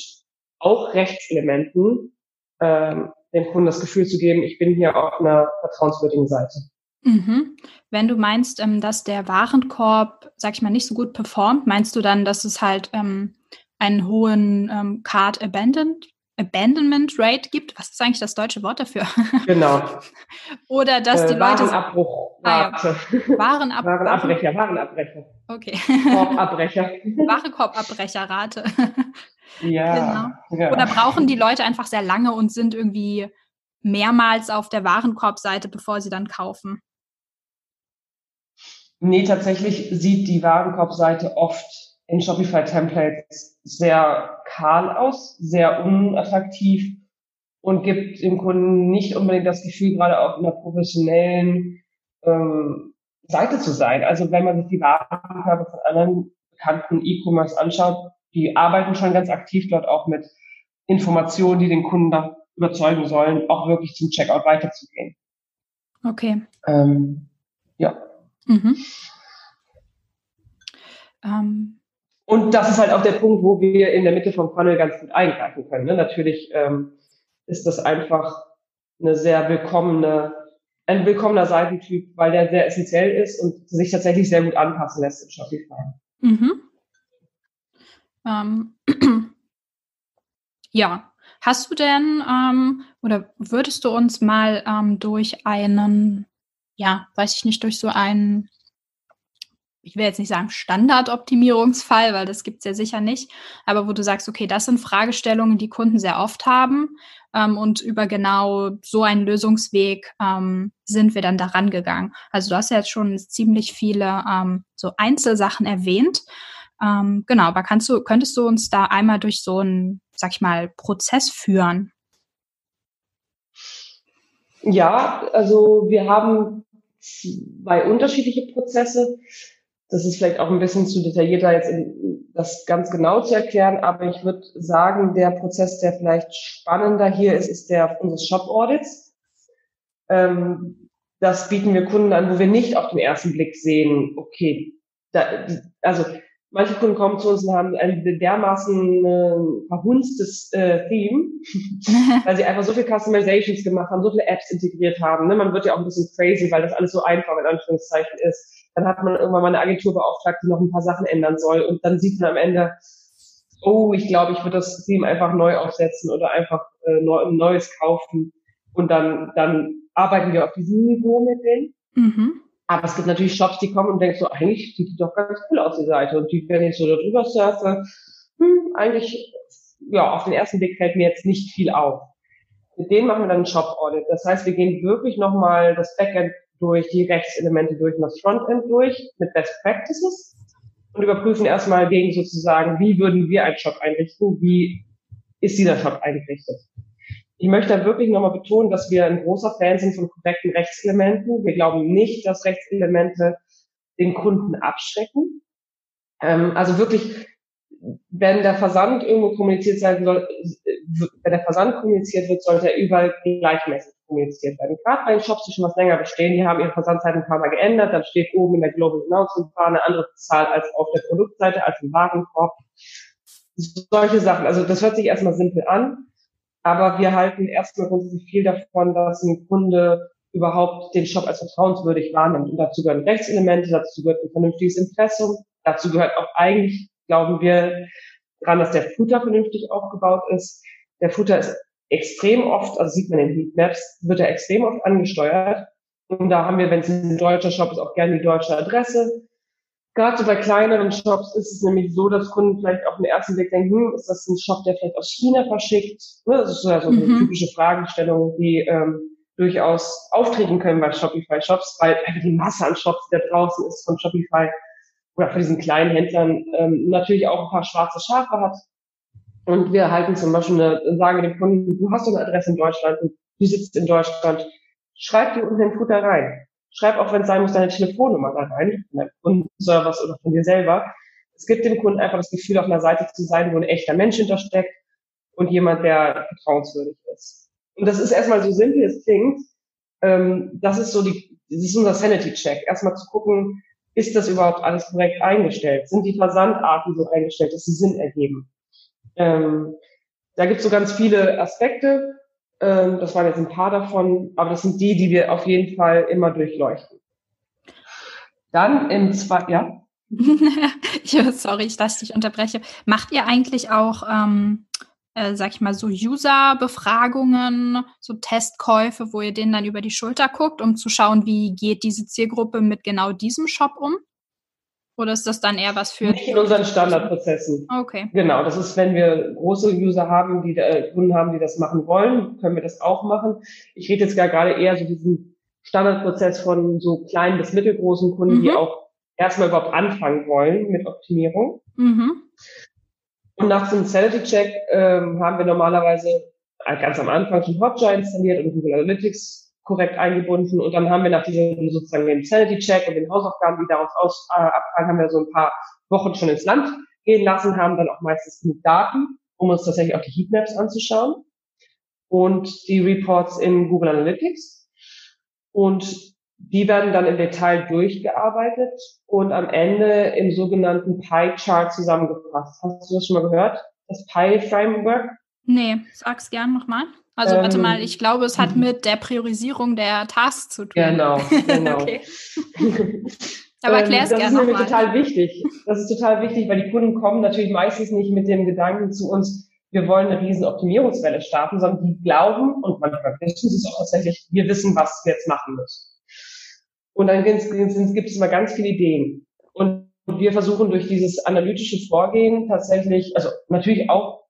auch Rechtselementen, ähm, dem Kunden das Gefühl zu geben, ich bin hier auf einer vertrauenswürdigen Seite. Mhm. Wenn du meinst, ähm, dass der Warenkorb, sag ich mal, nicht so gut performt, meinst du dann, dass es halt ähm, einen hohen ähm, Card Abandoned, Abandonment Rate gibt? Was ist eigentlich das deutsche Wort dafür? Genau. Oder dass äh, die Leute. Warenabbruchrate. Ah, ja. Warenab Warenabbrecher, Warenabbrecher. Okay. Korbabbrecher. Warenkorbabbrecherrate. Ja, genau. ja. Oder brauchen die Leute einfach sehr lange und sind irgendwie mehrmals auf der Warenkorbseite, bevor sie dann kaufen? Nee, tatsächlich sieht die Warenkorbseite oft in Shopify-Templates sehr kahl aus, sehr unattraktiv und gibt dem Kunden nicht unbedingt das Gefühl, gerade auf einer professionellen ähm, Seite zu sein. Also wenn man sich die Warenkörbe von anderen bekannten E-Commerce anschaut, die arbeiten schon ganz aktiv dort auch mit Informationen, die den Kunden da überzeugen sollen, auch wirklich zum Checkout weiterzugehen. Okay. Ähm, ja. Mhm. Ähm. Und das ist halt auch der Punkt, wo wir in der Mitte vom Funnel ganz gut eingreifen können. Ne? Natürlich ähm, ist das einfach eine sehr willkommene, ein willkommener Seitentyp, weil der sehr essentiell ist und sich tatsächlich sehr gut anpassen lässt in Shopify. Mhm. Ähm. ja, Hast du denn ähm, oder würdest du uns mal ähm, durch einen ja, weiß ich nicht, durch so einen, ich will jetzt nicht sagen Standardoptimierungsfall, weil das gibt es ja sicher nicht, aber wo du sagst, okay, das sind Fragestellungen, die Kunden sehr oft haben ähm, und über genau so einen Lösungsweg ähm, sind wir dann daran gegangen. Also du hast ja jetzt schon ziemlich viele ähm, so Einzelsachen erwähnt. Ähm, genau, aber kannst du, könntest du uns da einmal durch so einen, sag ich mal, Prozess führen? Ja, also wir haben zwei unterschiedliche Prozesse. Das ist vielleicht auch ein bisschen zu detailliert, da jetzt in, das ganz genau zu erklären, aber ich würde sagen, der Prozess, der vielleicht spannender hier ist, ist der unseres Shop Audits. Ähm, das bieten wir Kunden an, wo wir nicht auf den ersten Blick sehen, okay, da, also manche Kunden kommen zu uns und haben ein dermaßen äh, verhunstes äh, Theme, weil sie einfach so viel Customizations gemacht haben, so viele Apps integriert haben. Ne? Man wird ja auch ein bisschen crazy, weil das alles so einfach in Anführungszeichen ist. Dann hat man irgendwann mal eine Agentur beauftragt, die noch ein paar Sachen ändern soll. Und dann sieht man am Ende, oh, ich glaube, ich würde das Theme einfach neu aufsetzen oder einfach äh, neu, ein neues kaufen. Und dann, dann arbeiten wir auf diesem Niveau mit denen. Mhm. Aber es gibt natürlich Shops, die kommen und denken so, eigentlich sieht die doch ganz cool aus, die Seite. Und die, wenn ich so darüber surfe, hm, eigentlich, ja, auf den ersten Blick fällt mir jetzt nicht viel auf. Mit denen machen wir dann einen Shop-Audit. Das heißt, wir gehen wirklich nochmal das Backend durch, die Rechtselemente durch und das Frontend durch mit Best Practices und überprüfen erstmal gegen sozusagen, wie würden wir einen Shop einrichten, wie ist dieser Shop eingerichtet. Ich möchte da wirklich nochmal betonen, dass wir ein großer Fan sind von korrekten Rechtselementen. Wir glauben nicht, dass Rechtselemente den Kunden abschrecken. Ähm, also wirklich, wenn der Versand irgendwo kommuniziert sein soll, wenn der Versand kommuniziert wird, sollte er überall gleichmäßig kommuniziert werden. Gerade bei den Shops, die schon was länger bestehen, die haben ihre Versandzeiten ein paar Mal geändert, dann steht oben in der Global Announcement eine andere Zahl als auf der Produktseite, als im Warenkorb. Solche Sachen. Also das hört sich erstmal simpel an. Aber wir halten erstmal grundsätzlich viel davon, dass ein Kunde überhaupt den Shop als vertrauenswürdig wahrnimmt. Und dazu gehören Rechtselemente, dazu gehört ein vernünftiges Impressum, dazu gehört auch eigentlich, glauben wir, dran, dass der Footer vernünftig aufgebaut ist. Der Footer ist extrem oft, also sieht man in Heatmaps, wird er extrem oft angesteuert. Und da haben wir, wenn es ein deutscher Shop ist, auch gerne die deutsche Adresse. Gerade bei kleineren Shops ist es nämlich so, dass Kunden vielleicht auf den ersten Blick denken, hm, ist das ein Shop, der vielleicht aus China verschickt? Ne, das ist ja so eine mhm. typische Fragestellung, die ähm, durchaus auftreten können bei Shopify-Shops, weil einfach die Masse an Shops, die da draußen ist von Shopify oder von diesen kleinen Händlern, ähm, natürlich auch ein paar schwarze Schafe hat. Und wir halten zum Beispiel eine, sagen dem Kunden, du hast eine Adresse in Deutschland du sitzt in Deutschland, schreib dir unten den Futter rein. Schreib auch, wenn es sein muss, deine Telefonnummer da rein, von deinem Kundenservice oder von dir selber. Es gibt dem Kunden einfach das Gefühl, auf einer Seite zu sein, wo ein echter Mensch hintersteckt und jemand, der vertrauenswürdig ist. Und das ist erstmal so simpel es klingt. Ähm, das ist so die, das ist unser Sanity-Check. Erstmal zu gucken, ist das überhaupt alles korrekt eingestellt? Sind die Versandarten so eingestellt, dass sie Sinn ergeben? Ähm, da gibt es so ganz viele Aspekte. Ähm, das waren jetzt ein paar davon, aber das sind die, die wir auf jeden Fall immer durchleuchten. Dann im zweiten, ja? Sorry, ich dass ich dich unterbreche. Macht ihr eigentlich auch, ähm, äh, sag ich mal, so User-Befragungen, so Testkäufe, wo ihr denen dann über die Schulter guckt, um zu schauen, wie geht diese Zielgruppe mit genau diesem Shop um? Oder ist das dann eher was für. Nicht in unseren Standardprozessen. Okay. Genau, das ist, wenn wir große User haben, die äh, Kunden haben, die das machen wollen, können wir das auch machen. Ich rede jetzt gar gerade eher so diesen Standardprozess von so kleinen bis mittelgroßen Kunden, mhm. die auch erstmal überhaupt anfangen wollen mit Optimierung. Mhm. Und nach dem Sanity-Check ähm, haben wir normalerweise ganz am Anfang schon Hotjar installiert und Google Analytics korrekt eingebunden. Und dann haben wir nach diesem sozusagen den Sanity-Check und den Hausaufgaben, die daraus aus, äh, abfallen, haben wir so ein paar Wochen schon ins Land gehen lassen, haben dann auch meistens genug Daten, um uns tatsächlich auch die Heatmaps anzuschauen und die Reports in Google Analytics. Und die werden dann im Detail durchgearbeitet und am Ende im sogenannten Pie-Chart zusammengefasst. Hast du das schon mal gehört? Das Pie-Framework? Nee, sag's gern nochmal. Also warte mal, ähm, ich glaube, es hat mhm. mit der Priorisierung der Tasks zu tun. Genau, genau. okay. Aber erklär es ähm, gerne Das ist nämlich total wichtig. Das ist total wichtig, weil die Kunden kommen natürlich meistens nicht mit dem Gedanken zu uns, wir wollen eine riesen Optimierungswelle starten, sondern die glauben, und manchmal wissen sie es auch tatsächlich, wir wissen, was wir jetzt machen müssen. Und dann gibt es immer ganz viele Ideen. Und wir versuchen durch dieses analytische Vorgehen tatsächlich, also natürlich auch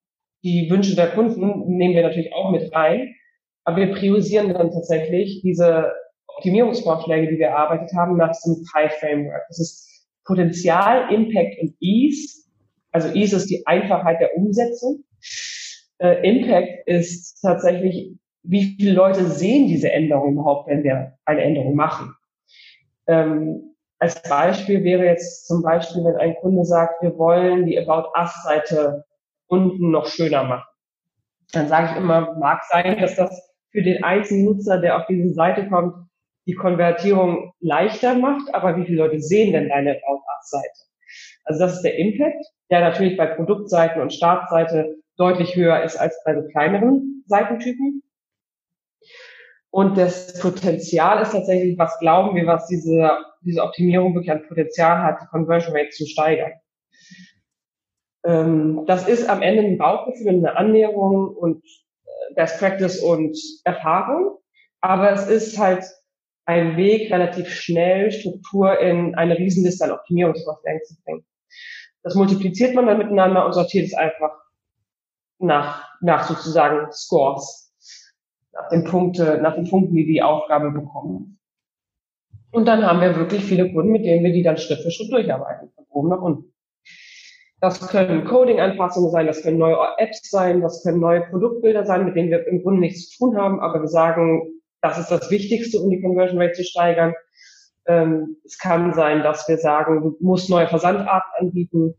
die Wünsche der Kunden nehmen wir natürlich auch mit rein, aber wir priorisieren dann tatsächlich diese Optimierungsvorschläge, die wir erarbeitet haben, nach diesem Pi-Framework. Das ist Potenzial, Impact und Ease. Also Ease ist die Einfachheit der Umsetzung. Äh, Impact ist tatsächlich, wie viele Leute sehen diese Änderung überhaupt, wenn wir eine Änderung machen. Ähm, als Beispiel wäre jetzt zum Beispiel, wenn ein Kunde sagt, wir wollen die About Us-Seite unten noch schöner machen. Dann sage ich immer, mag sein, dass das für den einzelnen Nutzer, der auf diese Seite kommt, die Konvertierung leichter macht, aber wie viele Leute sehen denn deine Us-Seite? Also das ist der Impact, der natürlich bei Produktseiten und Startseite deutlich höher ist als bei so kleineren Seitentypen. Und das Potenzial ist tatsächlich, was glauben wir, was diese, diese Optimierung wirklich an Potenzial hat, die Conversion Rate zu steigern. Ähm, das ist am Ende ein Bauchgefühl, eine Annäherung und äh, Best Practice und Erfahrung. Aber es ist halt ein Weg, relativ schnell Struktur in eine Riesenliste an Optimierungsvorschlägen zu bringen. Das multipliziert man dann miteinander und sortiert es einfach nach, nach sozusagen Scores nach den Punkte, nach den Punkten, die die Aufgabe bekommen. Und dann haben wir wirklich viele Kunden, mit denen wir die dann Schritt für Schritt durcharbeiten, von oben nach unten. Das können Coding-Anpassungen sein, das können neue Apps sein, das können neue Produktbilder sein, mit denen wir im Grunde nichts zu tun haben, aber wir sagen, das ist das Wichtigste, um die Conversion Rate zu steigern. Ähm, es kann sein, dass wir sagen, du musst neue Versandarten anbieten.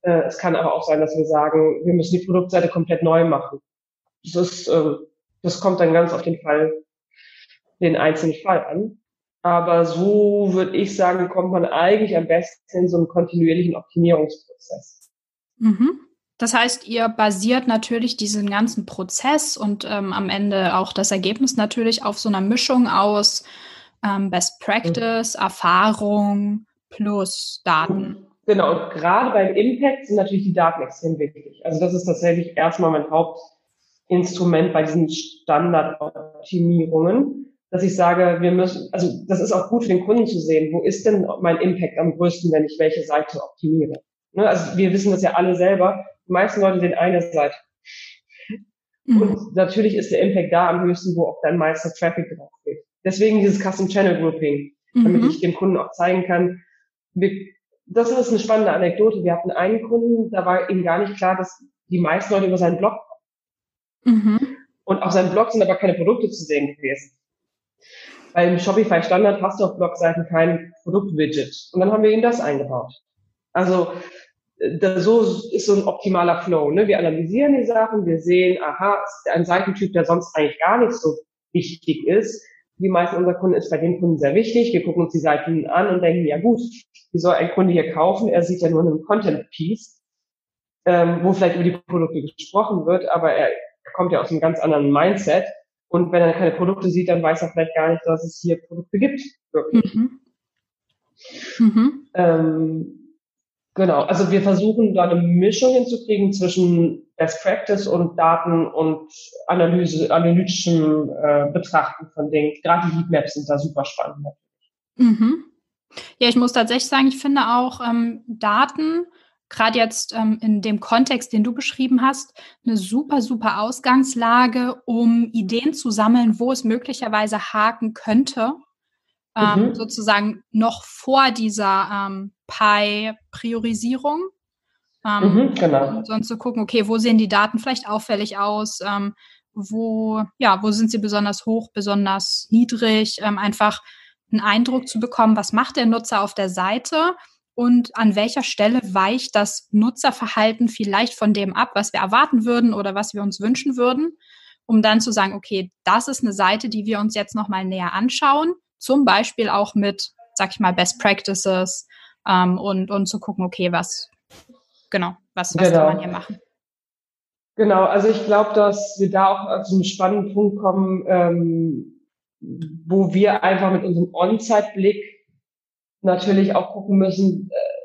Äh, es kann aber auch sein, dass wir sagen, wir müssen die Produktseite komplett neu machen. Das ist äh, das kommt dann ganz auf den Fall, den einzelnen Fall an. Aber so würde ich sagen, kommt man eigentlich am besten in so einen kontinuierlichen Optimierungsprozess. Mhm. Das heißt, ihr basiert natürlich diesen ganzen Prozess und ähm, am Ende auch das Ergebnis natürlich auf so einer Mischung aus ähm, Best Practice, mhm. Erfahrung plus Daten. Genau, und gerade beim Impact sind natürlich die Daten extrem wichtig. Also das ist tatsächlich erstmal mein Haupt, Instrument bei diesen Standardoptimierungen, dass ich sage, wir müssen, also das ist auch gut für den Kunden zu sehen, wo ist denn mein Impact am größten, wenn ich welche Seite optimiere. Ne? Also wir wissen das ja alle selber, die meisten Leute sehen eine Seite. Mhm. Und natürlich ist der Impact da am höchsten, wo auch dein meister Traffic drauf geht. Deswegen dieses Custom Channel Grouping, damit mhm. ich dem Kunden auch zeigen kann, wir, das ist eine spannende Anekdote. Wir hatten einen Kunden, da war ihm gar nicht klar, dass die meisten Leute über seinen Blog Mhm. Und auf seinem Blog sind aber keine Produkte zu sehen gewesen. Weil im Shopify Standard hast du auf Blogseiten kein Produktwidget. Und dann haben wir ihm das eingebaut. Also da, so ist so ein optimaler Flow. Ne? Wir analysieren die Sachen, wir sehen, aha, ist ein Seitentyp, der sonst eigentlich gar nicht so wichtig ist. Die meisten unserer Kunden ist bei den Kunden sehr wichtig. Wir gucken uns die Seiten an und denken, ja gut, wie soll ein Kunde hier kaufen? Er sieht ja nur einen Content-Piece, ähm, wo vielleicht über die Produkte gesprochen wird, aber er er kommt ja aus einem ganz anderen Mindset. Und wenn er keine Produkte sieht, dann weiß er vielleicht gar nicht, dass es hier Produkte gibt. Wirklich. Mhm. Mhm. Ähm, genau, also wir versuchen da eine Mischung hinzukriegen zwischen Best Practice und Daten und Analyse, analytischem äh, Betrachten von Dingen. Gerade die Heatmaps sind da super spannend. Mhm. Ja, ich muss tatsächlich sagen, ich finde auch ähm, Daten gerade jetzt ähm, in dem Kontext, den du beschrieben hast, eine super, super Ausgangslage, um Ideen zu sammeln, wo es möglicherweise haken könnte. Ähm, mhm. Sozusagen noch vor dieser ähm, Pi-Priorisierung. Ähm, mhm, genau. Und sonst zu gucken, okay, wo sehen die Daten vielleicht auffällig aus? Ähm, wo, ja, wo sind sie besonders hoch, besonders niedrig? Ähm, einfach einen Eindruck zu bekommen, was macht der Nutzer auf der Seite und an welcher Stelle weicht das Nutzerverhalten vielleicht von dem ab, was wir erwarten würden oder was wir uns wünschen würden, um dann zu sagen, okay, das ist eine Seite, die wir uns jetzt nochmal näher anschauen, zum Beispiel auch mit, sag ich mal, Best Practices ähm, und, und zu gucken, okay, was, genau, was, was genau. kann man hier machen. Genau, also ich glaube, dass wir da auch zu einem spannenden Punkt kommen, ähm, wo wir einfach mit unserem On-Site-Blick natürlich auch gucken müssen, äh,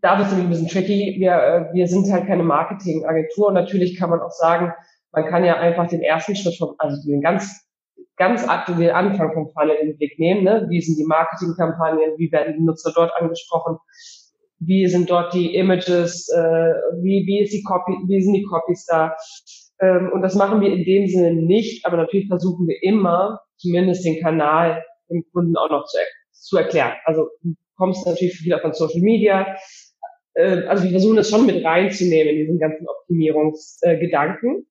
da wird es ein bisschen tricky. Wir, äh, wir sind halt keine Marketingagentur und natürlich kann man auch sagen, man kann ja einfach den ersten Schritt vom, also den ganz ganz aktuell Anfang vom Funnel in den Blick nehmen. Ne? Wie sind die Marketingkampagnen? Wie werden die Nutzer dort angesprochen? Wie sind dort die Images? Äh, wie, wie ist die Copy? Wie sind die Copies da? Ähm, und das machen wir in dem Sinne nicht, aber natürlich versuchen wir immer, zumindest den Kanal dem Kunden auch noch zu, zu erklären. Also du kommst natürlich viel von Social Media. Äh, also wir versuchen das schon mit reinzunehmen in diesen ganzen Optimierungsgedanken. Ähm,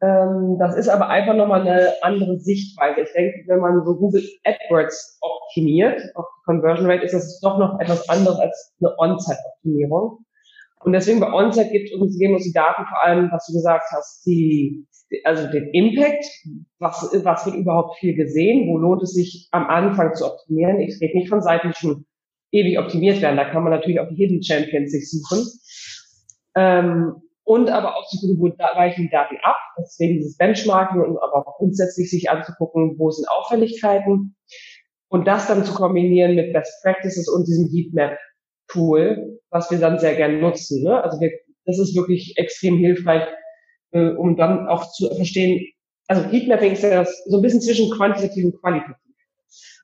das ist aber einfach nochmal eine andere Sichtweise. Ich denke, wenn man so Google AdWords optimiert, auf die Conversion Rate, ist das doch noch etwas anderes als eine On-Site-Optimierung. Und deswegen bei On-Site gibt uns, geben uns die Daten vor allem, was du gesagt hast, die, also den Impact, was, was wird überhaupt viel gesehen, wo lohnt es sich am Anfang zu optimieren. Ich rede nicht von Seiten, die schon ewig optimiert werden. Da kann man natürlich auch die Hidden Champions sich suchen. Ähm, und aber auch zu gucken, wo weichen die Daten ab, deswegen dieses Benchmarking und aber auch grundsätzlich sich anzugucken, wo sind Auffälligkeiten und das dann zu kombinieren mit Best Practices und diesem Heatmap Tool, was wir dann sehr gerne nutzen. Ne? Also wir, das ist wirklich extrem hilfreich, äh, um dann auch zu verstehen, also Heatmapping ist ja das, so ein bisschen zwischen quantitativ und qualitativ.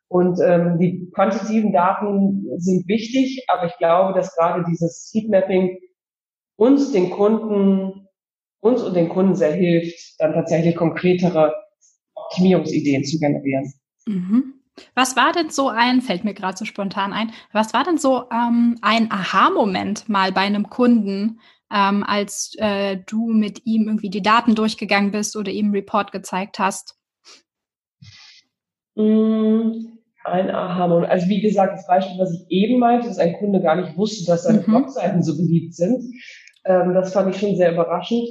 Und ähm, die quantitativen Daten sind wichtig, aber ich glaube, dass gerade dieses Heatmapping uns, den Kunden, uns und den Kunden sehr hilft, dann tatsächlich konkretere Optimierungsideen zu generieren. Mhm. Was war denn so ein, fällt mir gerade so spontan ein, was war denn so ähm, ein Aha-Moment mal bei einem Kunden, ähm, als äh, du mit ihm irgendwie die Daten durchgegangen bist oder ihm einen Report gezeigt hast? Mm, ein Aha-Moment. Also wie gesagt, das Beispiel, was ich eben meinte, dass ein Kunde gar nicht wusste, dass seine mhm. Blogseiten so beliebt sind. Ähm, das fand ich schon sehr überraschend.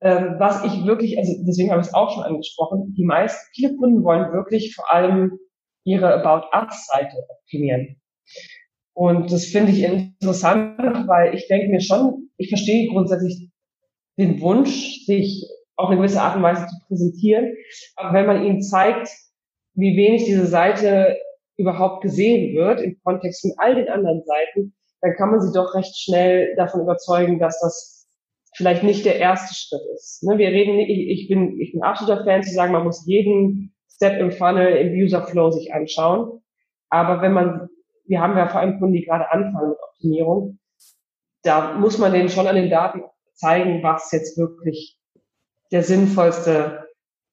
Ähm, was ich wirklich, also deswegen habe ich es auch schon angesprochen, die meisten, viele Kunden wollen wirklich vor allem ihre About Us-Seite optimieren. Und das finde ich interessant, weil ich denke mir schon, ich verstehe grundsätzlich den Wunsch, sich auf eine gewisse Art und Weise zu präsentieren. Aber wenn man ihnen zeigt, wie wenig diese Seite überhaupt gesehen wird im Kontext von all den anderen Seiten, dann kann man sie doch recht schnell davon überzeugen, dass das vielleicht nicht der erste Schritt ist. Ne, wir reden, ich bin, ich bin absoluter Fan zu sagen, man muss jeden Step im Funnel, im User Flow sich anschauen. Aber wenn man, wir haben ja vor allem Kunden, die gerade anfangen mit Optimierung, da muss man denen schon an den Daten zeigen, was jetzt wirklich der sinnvollste,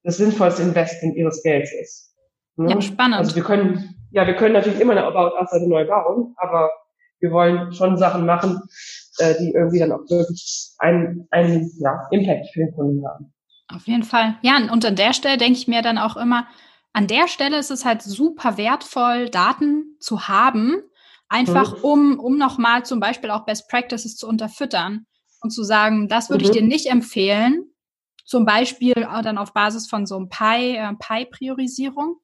das sinnvollste Investment ihres Gelds ist. Ne? Ja, spannend. Also wir können, ja, wir können natürlich immer eine About Us-Seite neu bauen, aber wir wollen schon Sachen machen, äh, die irgendwie dann auch wirklich einen, einen ja, Impact für den Kunden haben. Auf jeden Fall. Ja, und an der Stelle denke ich mir dann auch immer, an der Stelle ist es halt super wertvoll, Daten zu haben, einfach mhm. um, um nochmal zum Beispiel auch Best Practices zu unterfüttern und zu sagen, das würde mhm. ich dir nicht empfehlen, zum Beispiel dann auf Basis von so einem Pi, äh, Pi-Priorisierung.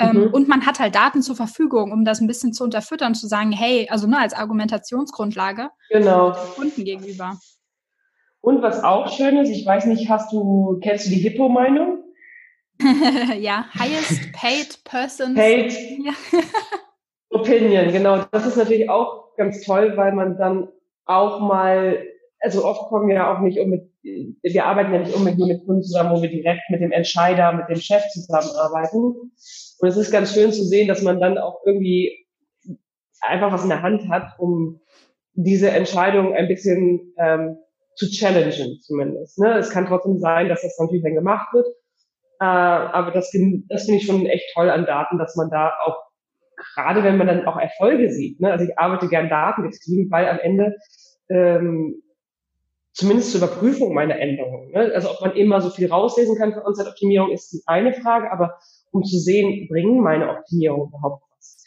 Ähm, mhm. Und man hat halt Daten zur Verfügung, um das ein bisschen zu unterfüttern, zu sagen, hey, also nur ne, als Argumentationsgrundlage genau. Kunden gegenüber. Und was auch schön ist, ich weiß nicht, hast du, kennst du die Hippo-Meinung? ja, highest paid person. Paid ja. Opinion, genau. Das ist natürlich auch ganz toll, weil man dann auch mal, also oft kommen wir ja auch nicht um mit, wir arbeiten ja nicht unbedingt mit Kunden zusammen, wo wir direkt mit dem Entscheider, mit dem Chef zusammenarbeiten. Und es ist ganz schön zu sehen, dass man dann auch irgendwie einfach was in der Hand hat, um diese Entscheidung ein bisschen ähm, zu challengen zumindest. Ne? Es kann trotzdem sein, dass das natürlich dann gemacht wird. Äh, aber das, das finde ich schon echt toll an Daten, dass man da auch, gerade wenn man dann auch Erfolge sieht, ne? also ich arbeite gern datengetrieben, weil am Ende ähm, zumindest zur Überprüfung meiner Änderungen. Ne? Also ob man immer so viel rauslesen kann für On-Site-Optimierung ist die eine Frage, aber um zu sehen, bringen meine Optimierungen überhaupt was.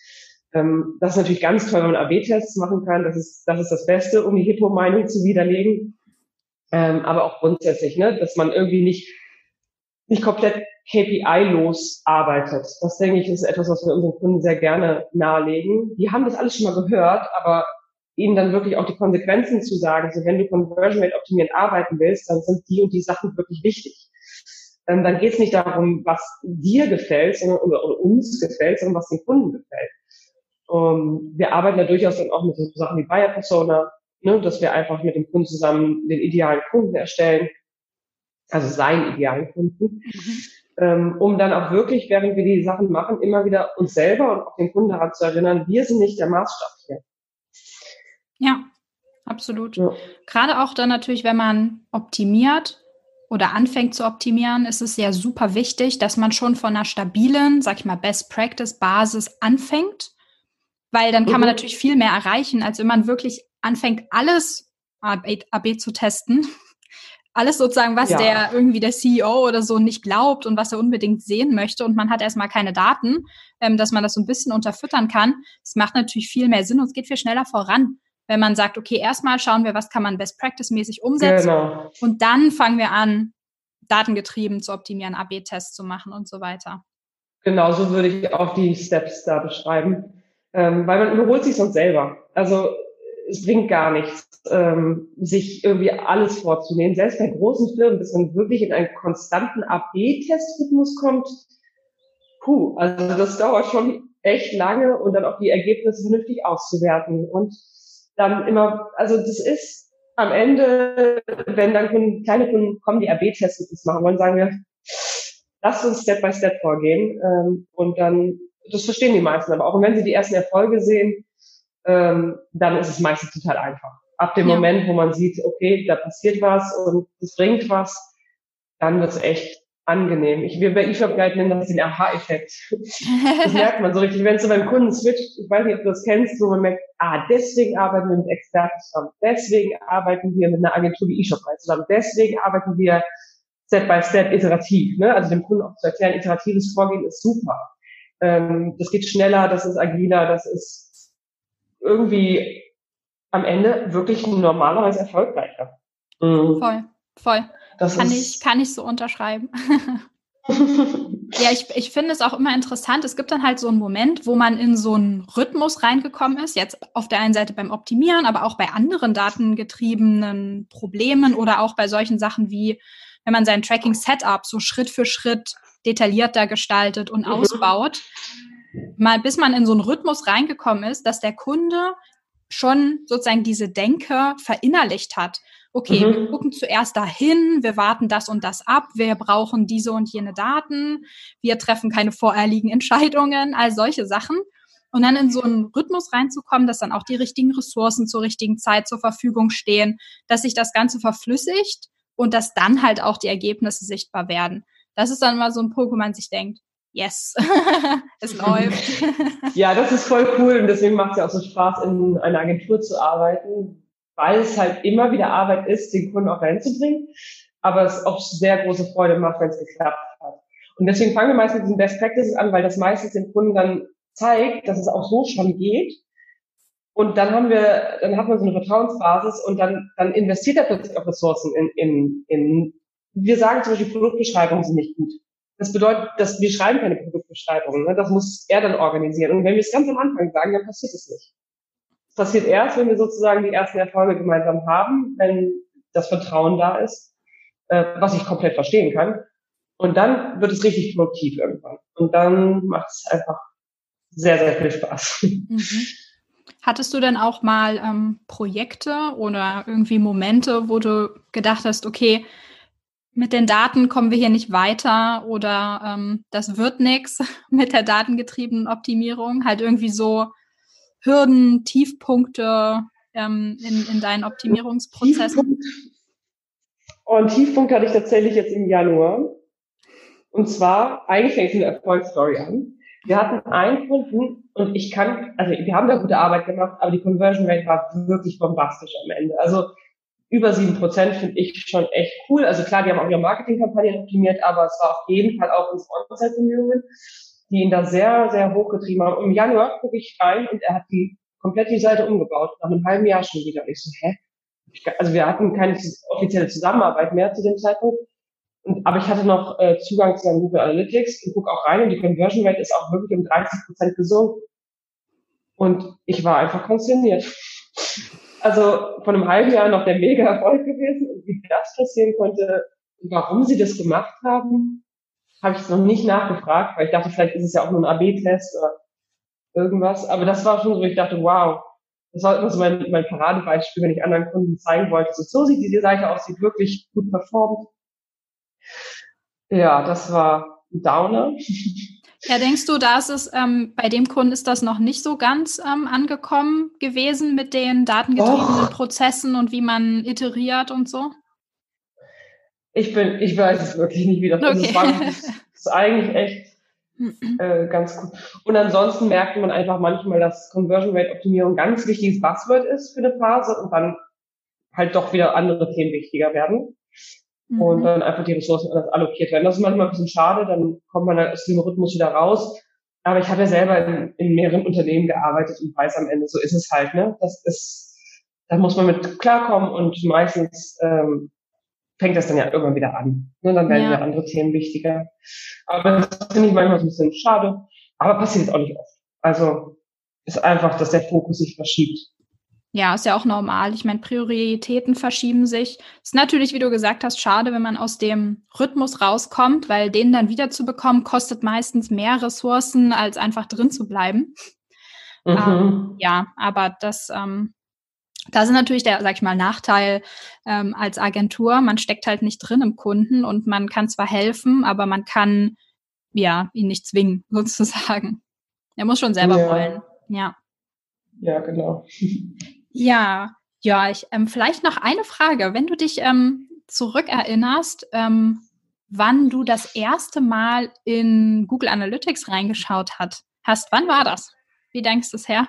Ähm, das ist natürlich ganz toll, wenn man AB-Tests machen kann. Das ist, das ist das Beste, um die Hippo-Meinung zu widerlegen ähm, aber auch grundsätzlich, ne, dass man irgendwie nicht, nicht komplett KPI-los arbeitet. Das denke ich ist etwas, was wir unseren Kunden sehr gerne nahelegen. Die haben das alles schon mal gehört, aber ihnen dann wirklich auch die Konsequenzen zu sagen, so wenn du Conversion Rate optimieren arbeiten willst, dann sind die und die Sachen wirklich wichtig. Ähm, dann geht es nicht darum, was dir gefällt, sondern oder, oder, uns gefällt, sondern was den Kunden gefällt. Um, ähm, wir arbeiten da durchaus dann auch mit so Sachen wie Buyer Persona, ne, dass wir einfach mit dem Kunden zusammen den idealen Kunden erstellen, also seinen idealen Kunden. Mhm. ähm, um dann auch wirklich, während wir die Sachen machen, immer wieder uns selber und auch den Kunden daran zu erinnern, wir sind nicht der Maßstab hier. Ja, absolut. Ja. Gerade auch dann natürlich, wenn man optimiert oder anfängt zu optimieren, ist es ja super wichtig, dass man schon von einer stabilen, sag ich mal, Best Practice Basis anfängt, weil dann kann mhm. man natürlich viel mehr erreichen, als wenn man wirklich anfängt, alles AB, AB zu testen alles sozusagen, was ja. der irgendwie der CEO oder so nicht glaubt und was er unbedingt sehen möchte und man hat erstmal keine Daten, ähm, dass man das so ein bisschen unterfüttern kann. Das macht natürlich viel mehr Sinn und es geht viel schneller voran, wenn man sagt, okay, erstmal schauen wir, was kann man Best Practice mäßig umsetzen genau. und dann fangen wir an, datengetrieben zu optimieren, AB-Tests zu machen und so weiter. Genau, so würde ich auch die Steps da beschreiben, ähm, weil man überholt sich sonst selber. Also es bringt gar nichts, ähm, sich irgendwie alles vorzunehmen. Selbst bei großen Firmen, bis man wirklich in einen konstanten AB-Testrhythmus kommt, puh, also das dauert schon echt lange und dann auch die Ergebnisse vernünftig auszuwerten. Und dann immer, also das ist am Ende, wenn dann Kunden, kleine Kunden kommen, die AB-Tests mit uns machen wollen, sagen wir, lass uns Step by Step vorgehen. Ähm, und dann, das verstehen die meisten aber auch. Und wenn sie die ersten Erfolge sehen, ähm, dann ist es meistens total einfach. Ab dem ja. Moment, wo man sieht, okay, da passiert was und es bringt was, dann wird es echt angenehm. Ich, wir bei eShop Guide nennen das den Aha-Effekt. Das merkt man so richtig, wenn so beim Kunden switcht, ich weiß nicht, ob du das kennst, wo man merkt, ah, deswegen arbeiten wir mit Experten zusammen, deswegen arbeiten wir mit einer Agentur wie eShop Guide zusammen, deswegen arbeiten wir Step by Step iterativ. Ne? Also dem Kunden auch zu erklären, iteratives Vorgehen ist super. Ähm, das geht schneller, das ist agiler, das ist irgendwie am Ende wirklich normalerweise erfolgreicher. Mhm. Voll, voll. Das kann ich, kann ich so unterschreiben. ja, ich, ich finde es auch immer interessant. Es gibt dann halt so einen Moment, wo man in so einen Rhythmus reingekommen ist. Jetzt auf der einen Seite beim Optimieren, aber auch bei anderen datengetriebenen Problemen oder auch bei solchen Sachen wie, wenn man sein Tracking-Setup so Schritt für Schritt detaillierter gestaltet und mhm. ausbaut mal, bis man in so einen Rhythmus reingekommen ist, dass der Kunde schon sozusagen diese Denke verinnerlicht hat. Okay, mhm. wir gucken zuerst dahin, wir warten das und das ab, wir brauchen diese und jene Daten, wir treffen keine vorherliegen Entscheidungen, all solche Sachen. Und dann in so einen Rhythmus reinzukommen, dass dann auch die richtigen Ressourcen zur richtigen Zeit zur Verfügung stehen, dass sich das Ganze verflüssigt und dass dann halt auch die Ergebnisse sichtbar werden. Das ist dann mal so ein Punkt, wo man sich denkt, yes, es läuft. ja, das ist voll cool und deswegen macht es ja auch so Spaß, in einer Agentur zu arbeiten, weil es halt immer wieder Arbeit ist, den Kunden auch reinzubringen, aber es auch sehr große Freude macht, wenn es geklappt hat. Und deswegen fangen wir meistens mit diesen Best Practices an, weil das meistens den Kunden dann zeigt, dass es auch so schon geht. Und dann haben wir, dann hat man so eine Vertrauensbasis und dann, dann investiert er plötzlich auch Ressourcen in, in, in, wir sagen zum Beispiel, Produktbeschreibungen sind nicht gut. Das bedeutet, dass wir schreiben keine Produktbeschreibungen. Ne? Das muss er dann organisieren. Und wenn wir es ganz am Anfang sagen, dann passiert es nicht. Es passiert erst, wenn wir sozusagen die ersten Erfolge gemeinsam haben, wenn das Vertrauen da ist, äh, was ich komplett verstehen kann. Und dann wird es richtig produktiv irgendwann. Und dann macht es einfach sehr, sehr viel Spaß. Mhm. Hattest du denn auch mal ähm, Projekte oder irgendwie Momente, wo du gedacht hast, okay, mit den Daten kommen wir hier nicht weiter oder ähm, das wird nichts mit der datengetriebenen Optimierung. Halt irgendwie so Hürden, Tiefpunkte ähm, in, in deinen Optimierungsprozessen. Und Tiefpunkt hatte ich tatsächlich jetzt im Januar. Und zwar, eigentlich fängt es eine Erfolgsstory an. Wir hatten einen Kunden und ich kann, also wir haben da gute Arbeit gemacht, aber die Conversion Rate war wirklich bombastisch am Ende. Also über sieben Prozent finde ich schon echt cool. Also klar, die haben auch ihre Marketingkampagnen optimiert, aber es war auf jeden Fall auch unsere On-Site-Bemühungen, die ihn da sehr, sehr hochgetrieben haben. Im Januar gucke ich rein und er hat die komplett die Seite umgebaut, nach einem halben Jahr schon wieder. Und ich so, hä? Also wir hatten keine offizielle Zusammenarbeit mehr zu dem Zeitpunkt. Und, aber ich hatte noch äh, Zugang zu seinem Google Analytics und gucke auch rein und die Conversion Rate ist auch wirklich um 30 Prozent gesunken. Und ich war einfach konsterniert. Also von einem halben Jahr noch der mega Erfolg gewesen. Und wie das passieren konnte, warum sie das gemacht haben, habe ich noch nicht nachgefragt, weil ich dachte, vielleicht ist es ja auch nur ein AB-Test oder irgendwas. Aber das war schon so, ich dachte, wow, das war immer so mein, mein Paradebeispiel, wenn ich anderen Kunden zeigen wollte. So, so sieht diese Seite aus, sieht wirklich gut performt. Ja, das war ein Downer. Ja, denkst du, da ist es, ähm, bei dem Kunden ist das noch nicht so ganz ähm, angekommen gewesen mit den datengetriebenen Och. Prozessen und wie man iteriert und so? Ich bin, ich weiß es wirklich nicht, wie das okay. ist. Das ist eigentlich echt äh, ganz gut. Und ansonsten merkt man einfach manchmal, dass Conversion Rate Optimierung ganz wichtiges Buzzword ist für eine Phase und dann halt doch wieder andere Themen wichtiger werden mhm. und dann einfach die Ressourcen anders allokiert werden. Das ist manchmal ein bisschen schade, dann kommt man aus dem Rhythmus wieder raus. Aber ich habe ja selber in, in mehreren Unternehmen gearbeitet und weiß am Ende, so ist es halt, ne? Das ist, da muss man mit klarkommen und meistens ähm, fängt das dann ja irgendwann wieder an. Ne? Dann werden ja. andere Themen wichtiger. Aber das finde ich manchmal so ein bisschen schade. Aber passiert auch nicht oft. Also ist einfach, dass der Fokus sich verschiebt. Ja, ist ja auch normal. Ich meine, Prioritäten verschieben sich. Ist natürlich, wie du gesagt hast, schade, wenn man aus dem Rhythmus rauskommt, weil den dann wieder zu bekommen, kostet meistens mehr Ressourcen, als einfach drin zu bleiben. Mhm. Ähm, ja, aber das, ähm, das ist natürlich der, sag ich mal, Nachteil ähm, als Agentur. Man steckt halt nicht drin im Kunden und man kann zwar helfen, aber man kann ja ihn nicht zwingen, sozusagen. Er muss schon selber ja. wollen. Ja. Ja, genau. Ja, ja, ich, ähm, vielleicht noch eine Frage. Wenn du dich ähm, zurückerinnerst, ähm, wann du das erste Mal in Google Analytics reingeschaut hat, hast, wann war das? Wie denkst du es her?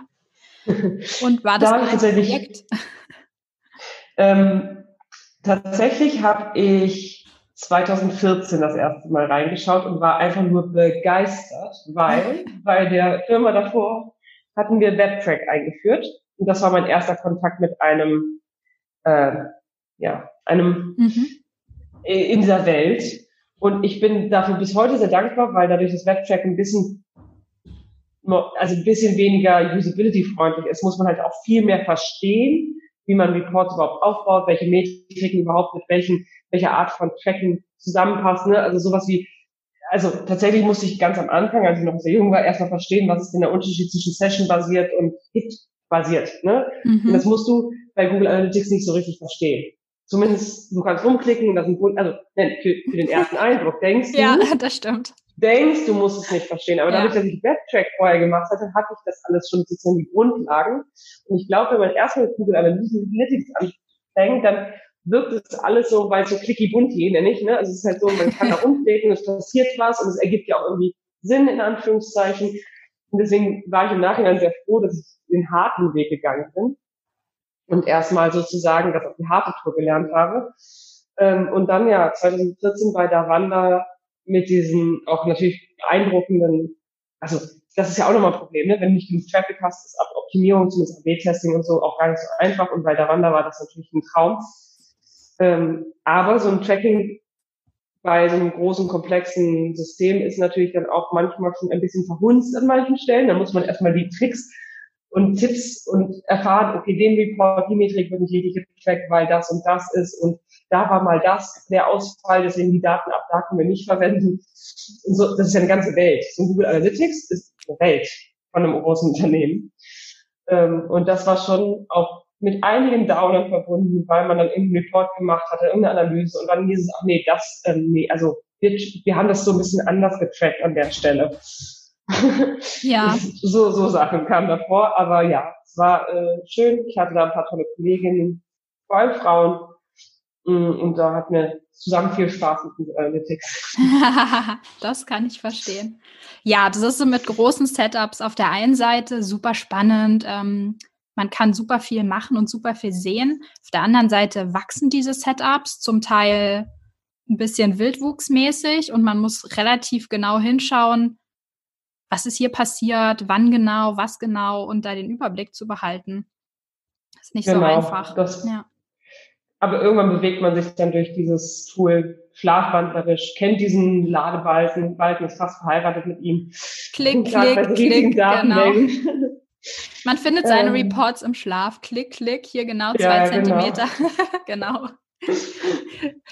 Und war das da ein Projekt? Ähm, tatsächlich habe ich 2014 das erste Mal reingeschaut und war einfach nur begeistert, weil bei der Firma davor hatten wir WebTrack eingeführt und das war mein erster Kontakt mit einem, äh, ja, einem mhm. in dieser Welt. Und ich bin dafür bis heute sehr dankbar, weil dadurch das Webtrack ein bisschen, also ein bisschen weniger usability-freundlich ist, muss man halt auch viel mehr verstehen, wie man Reports überhaupt aufbaut, welche Metriken überhaupt mit welchen, welcher Art von Tracking zusammenpassen. Ne? Also sowas wie, also tatsächlich musste ich ganz am Anfang, als ich noch sehr jung war, erstmal verstehen, was ist denn der Unterschied zwischen Session-basiert und Hit basiert. Ne? Mhm. Und das musst du bei Google Analytics nicht so richtig verstehen. Zumindest, du kannst rumklicken, das sind, also für, für den ersten Eindruck denkst du, ja, das stimmt. Denkst, du musst es nicht verstehen. Aber ja. dadurch, dass ich Webtrack vorher gemacht hatte, hatte ich das alles schon sozusagen die Grundlagen. Und ich glaube, wenn man erstmal mit Google Analytics anfängt, dann wirkt es alles so, weil so clicky bunti, nenne ich, ne? Also es ist halt so, man kann da rumklicken, es passiert was und es ergibt ja auch irgendwie Sinn, in Anführungszeichen. Und deswegen war ich im Nachhinein sehr froh, dass ich den harten Weg gegangen bin und erstmal sozusagen das auf die harte Tour gelernt habe. Ähm, und dann ja 2014 bei Davanda mit diesen auch natürlich beeindruckenden, also das ist ja auch nochmal ein Problem, ne? wenn du nicht genug Traffic hast, ist ab Optimierung, zumindest AB-Testing und so auch gar nicht so einfach und bei Davanda war das natürlich ein Traum. Ähm, aber so ein Tracking bei so einem großen, komplexen System ist natürlich dann auch manchmal schon ein bisschen verhunzt an manchen Stellen. Da muss man erstmal die Tricks und Tipps und erfahren, okay, den Report, die Metrik wird nicht richtig getrackt, weil das und das ist und da war mal das, der Ausfall, deswegen die Daten ab da können wir nicht verwenden. Und so, das ist ja eine ganze Welt. So Google Analytics ist eine Welt von einem großen Unternehmen. Ähm, und das war schon auch mit einigen Downern verbunden, weil man dann irgendeinen Report gemacht hatte, irgendeine Analyse und dann hieß es, ach nee, das, ähm, nee, also wir, wir haben das so ein bisschen anders getrackt an der Stelle. Ja. so, so Sachen kamen davor, aber ja, es war äh, schön. Ich hatte da ein paar tolle Kolleginnen, vor allem Frauen. Mm, und da hatten wir zusammen viel Spaß mit Analytics. das kann ich verstehen. Ja, das ist so mit großen Setups auf der einen Seite super spannend. Ähm, man kann super viel machen und super viel sehen. Auf der anderen Seite wachsen diese Setups zum Teil ein bisschen wildwuchsmäßig und man muss relativ genau hinschauen, was ist hier passiert, wann genau, was genau und da den Überblick zu behalten. Das ist nicht genau, so einfach. Das, ja. Aber irgendwann bewegt man sich dann durch dieses Tool schlafwandlerisch, kennt diesen Ladebalken, Balken ist fast verheiratet mit ihm. Klick, klick, klick, genau. Man findet seine ähm, Reports im Schlaf. Klick, klick, hier genau zwei ja, genau. Zentimeter. genau.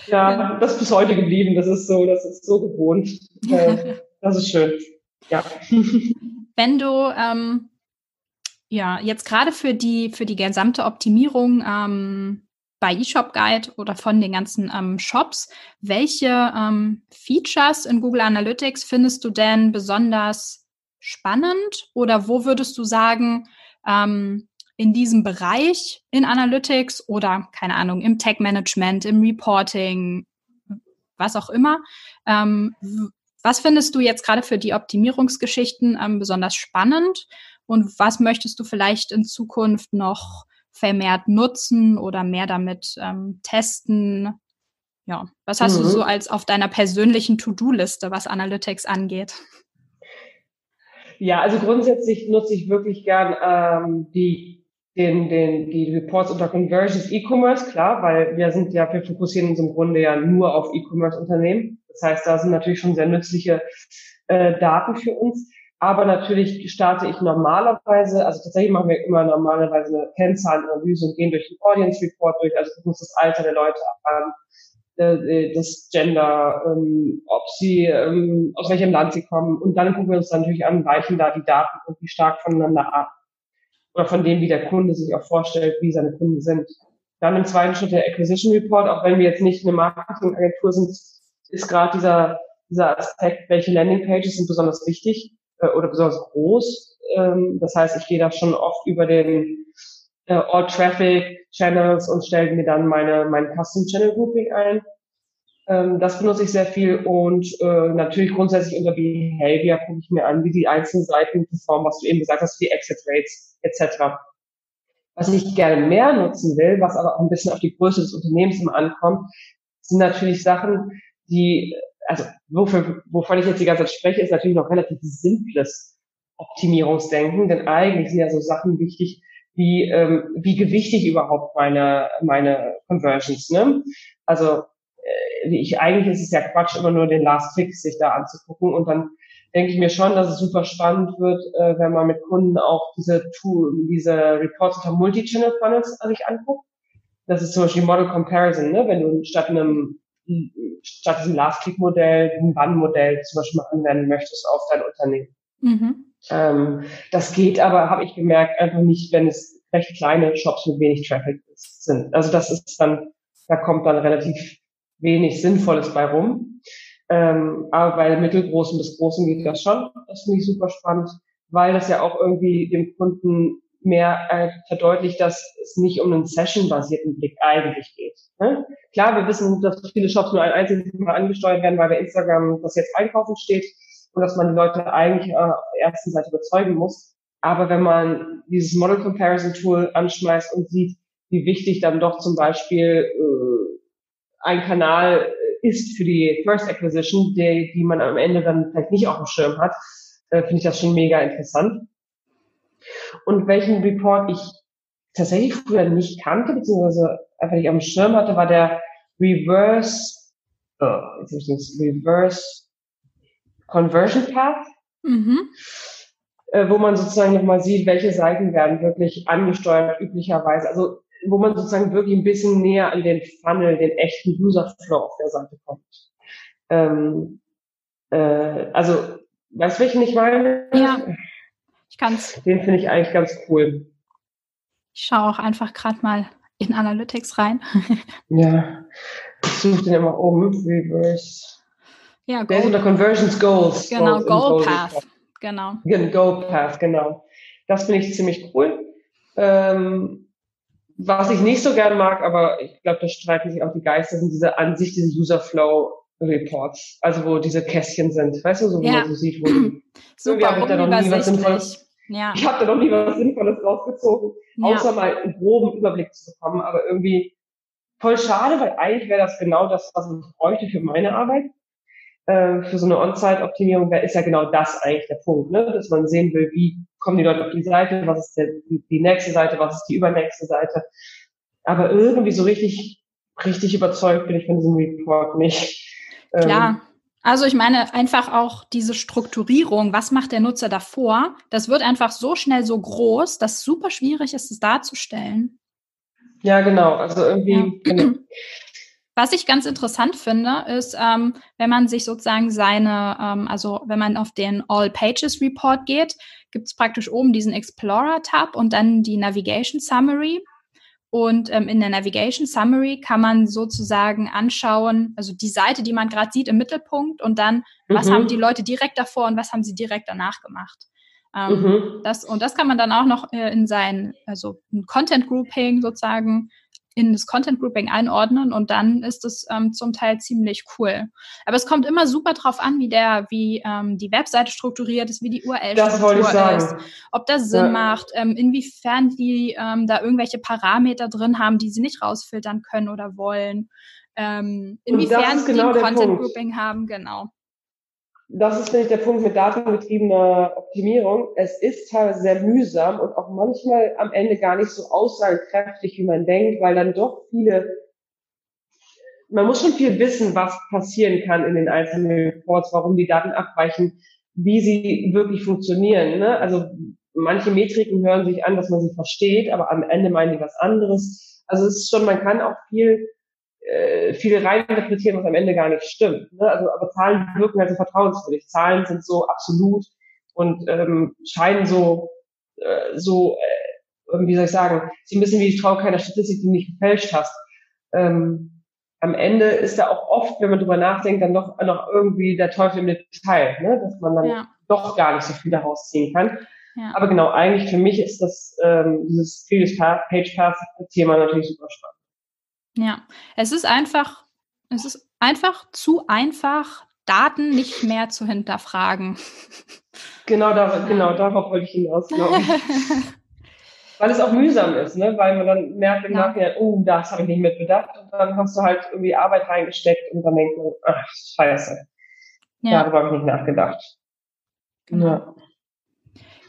Ja, genau. das ist bis heute geblieben. Das ist so, das ist so gewohnt. Äh, das ist schön. Ja. Wenn du ähm, ja jetzt gerade für die für die gesamte Optimierung ähm, bei eShop Guide oder von den ganzen ähm, Shops. Welche ähm, Features in Google Analytics findest du denn besonders spannend oder wo würdest du sagen, ähm, in diesem Bereich in Analytics oder keine Ahnung, im Tech-Management, im Reporting, was auch immer. Ähm, was findest du jetzt gerade für die Optimierungsgeschichten ähm, besonders spannend und was möchtest du vielleicht in Zukunft noch vermehrt nutzen oder mehr damit ähm, testen? Ja, was hast mhm. du so als auf deiner persönlichen To-Do-Liste, was Analytics angeht? Ja, also grundsätzlich nutze ich wirklich gern ähm, die den, den, die Reports unter Conversions E-Commerce, klar, weil wir sind ja, wir fokussieren uns im Grunde ja nur auf E-Commerce-Unternehmen. Das heißt, da sind natürlich schon sehr nützliche äh, Daten für uns. Aber natürlich starte ich normalerweise, also tatsächlich machen wir immer normalerweise eine Kennzahlenanalyse und gehen durch den Audience Report durch, also gucken uns das Alter der Leute an, äh, äh, das Gender, ähm, ob sie, ähm, aus welchem Land sie kommen. Und dann gucken wir uns dann natürlich an, weichen da die Daten irgendwie stark voneinander ab oder von dem, wie der Kunde sich auch vorstellt, wie seine Kunden sind. Dann im zweiten Schritt der Acquisition Report, auch wenn wir jetzt nicht eine Marketingagentur sind, ist gerade dieser, dieser Aspekt, welche Landingpages sind besonders wichtig äh, oder besonders groß. Ähm, das heißt, ich gehe da schon oft über den äh, All Traffic Channels und stelle mir dann meine, mein Custom Channel Grouping ein. Ähm, das benutze ich sehr viel und äh, natürlich grundsätzlich unter Behavior gucke ich mir an, wie die einzelnen Seiten performen, was du eben gesagt hast, die Exit Rates etc. Was ich gerne mehr nutzen will, was aber auch ein bisschen auf die Größe des Unternehmens immer ankommt, sind natürlich Sachen, die, also wofür, wovon ich jetzt die ganze Zeit spreche, ist natürlich noch relativ simples Optimierungsdenken, denn eigentlich sind ja so Sachen wichtig, wie, ähm, wie gewichtig überhaupt meine, meine Conversions. Ne? Also äh, ich, eigentlich ist es ja Quatsch, immer nur den Last Click sich da anzugucken und dann denke ich mir schon, dass es super spannend wird, äh, wenn man mit Kunden auch diese Tool, diese Reports unter Multi-Channel Funnels sich anguckt. Das ist zum Beispiel Model Comparison, ne? wenn du statt einem statt diesem Last-Click-Modell ein Bann-Modell zum Beispiel mal anwenden möchtest auf dein Unternehmen. Mhm. Ähm, das geht aber, habe ich gemerkt, einfach nicht, wenn es recht kleine Shops mit wenig Traffic sind. Also das ist dann, da kommt dann relativ wenig Sinnvolles bei rum. Ähm, aber bei mittelgroßen bis großen geht das schon. Das finde ich super spannend, weil das ja auch irgendwie dem Kunden mehr äh, verdeutlicht, dass es nicht um einen Session-basierten Blick eigentlich geht. Ne? Klar, wir wissen, dass viele Shops nur ein einziges Mal angesteuert werden, weil bei Instagram das jetzt einkaufen steht und dass man die Leute eigentlich äh, auf der ersten Seite überzeugen muss. Aber wenn man dieses Model Comparison Tool anschmeißt und sieht, wie wichtig dann doch zum Beispiel äh, ein Kanal ist für die First Acquisition, die, die man am Ende dann vielleicht nicht auf dem Schirm hat, äh, finde ich das schon mega interessant. Und welchen Report ich tatsächlich früher nicht kannte, beziehungsweise einfach nicht dem Schirm hatte, war der Reverse, oh, jetzt ich Reverse Conversion Path. Mhm. Äh, wo man sozusagen nochmal sieht, welche Seiten werden wirklich angesteuert üblicherweise. Also wo man sozusagen wirklich ein bisschen näher an den Funnel, den echten User-Flow auf der Seite kommt. Ähm, äh, also, weißt du, welchen ich meine? Ja, ich kann's. Den finde ich eigentlich ganz cool. Ich schaue auch einfach gerade mal in Analytics rein. ja, ich suche den immer um. Reverse. Ja, Der ist unter Conversions Goals. Genau, Goals Goal Path. Genau. Goal Path, genau. Das finde ich ziemlich cool. Ähm, was ich nicht so gern mag, aber ich glaube, da streiten sich auch die Geister, sind diese Ansicht, diese User Flow Reports, also wo diese Kästchen sind, weißt du, so wie ja. man so sieht, wo Super, ich da noch nie was Sinnvolles. Ja. Ich habe da noch nie was Sinnvolles rausgezogen, ja. außer mal einen groben Überblick zu bekommen, aber irgendwie voll schade, weil eigentlich wäre das genau das, was ich bräuchte für meine Arbeit. Äh, für so eine On-Site-Optimierung ist ja genau das eigentlich der Punkt, ne? dass man sehen will, wie kommen die Leute auf die Seite, was ist der, die nächste Seite, was ist die übernächste Seite. Aber irgendwie so richtig, richtig überzeugt bin ich von diesem Report nicht. Ähm, Klar. Also ich meine einfach auch diese Strukturierung, was macht der Nutzer davor? Das wird einfach so schnell so groß, dass es super schwierig ist, es darzustellen. Ja, genau. Also irgendwie. Ja. Genau. Was ich ganz interessant finde, ist, ähm, wenn man sich sozusagen seine, ähm, also wenn man auf den All Pages Report geht, gibt es praktisch oben diesen Explorer-Tab und dann die Navigation Summary. Und ähm, in der Navigation Summary kann man sozusagen anschauen, also die Seite, die man gerade sieht im Mittelpunkt und dann, was mhm. haben die Leute direkt davor und was haben sie direkt danach gemacht. Ähm, mhm. das, und das kann man dann auch noch äh, in sein, also ein Content Grouping sozusagen in das Content Grouping einordnen und dann ist es ähm, zum Teil ziemlich cool. Aber es kommt immer super drauf an, wie der, wie ähm, die Webseite strukturiert ist, wie die URL-Struktur ist, ob das Sinn ja. macht, ähm, inwiefern die ähm, da irgendwelche Parameter drin haben, die sie nicht rausfiltern können oder wollen, ähm, inwiefern sie genau ein Content Grouping haben, genau das ist, finde ich, der Punkt mit datengetriebener Optimierung. Es ist teilweise sehr mühsam und auch manchmal am Ende gar nicht so aussagekräftig, wie man denkt, weil dann doch viele, man muss schon viel wissen, was passieren kann in den einzelnen Reports, warum die Daten abweichen, wie sie wirklich funktionieren. Ne? Also manche Metriken hören sich an, dass man sie versteht, aber am Ende meinen die was anderes. Also es ist schon, man kann auch viel äh, viel reininterpretieren, was am Ende gar nicht stimmt. Ne? Also, aber Zahlen wirken halt so vertrauenswürdig. Zahlen sind so absolut und ähm, scheinen so, äh, so, äh, wie soll ich sagen, so ein bisschen wie ich traue keiner Statistik, die du nicht gefälscht hast. Ähm, am Ende ist da auch oft, wenn man drüber nachdenkt, dann doch noch irgendwie der Teufel im Detail, ne? dass man dann ja. doch gar nicht so viel daraus ziehen kann. Ja. Aber genau, eigentlich für mich ist das ähm, dieses Previous Page Path Thema natürlich super spannend. Ja, es ist einfach, es ist einfach zu einfach, Daten nicht mehr zu hinterfragen. Genau, da, genau darauf wollte ich hinaus, glaube ich. Weil es auch mühsam ist, ne? weil man dann merkt im ja. Nachhinein, oh, das habe ich nicht mit bedacht. Und dann hast du halt irgendwie Arbeit reingesteckt und dann denkst du, ach, scheiße. Ja. Darüber habe ich nicht nachgedacht. Genau. Ja.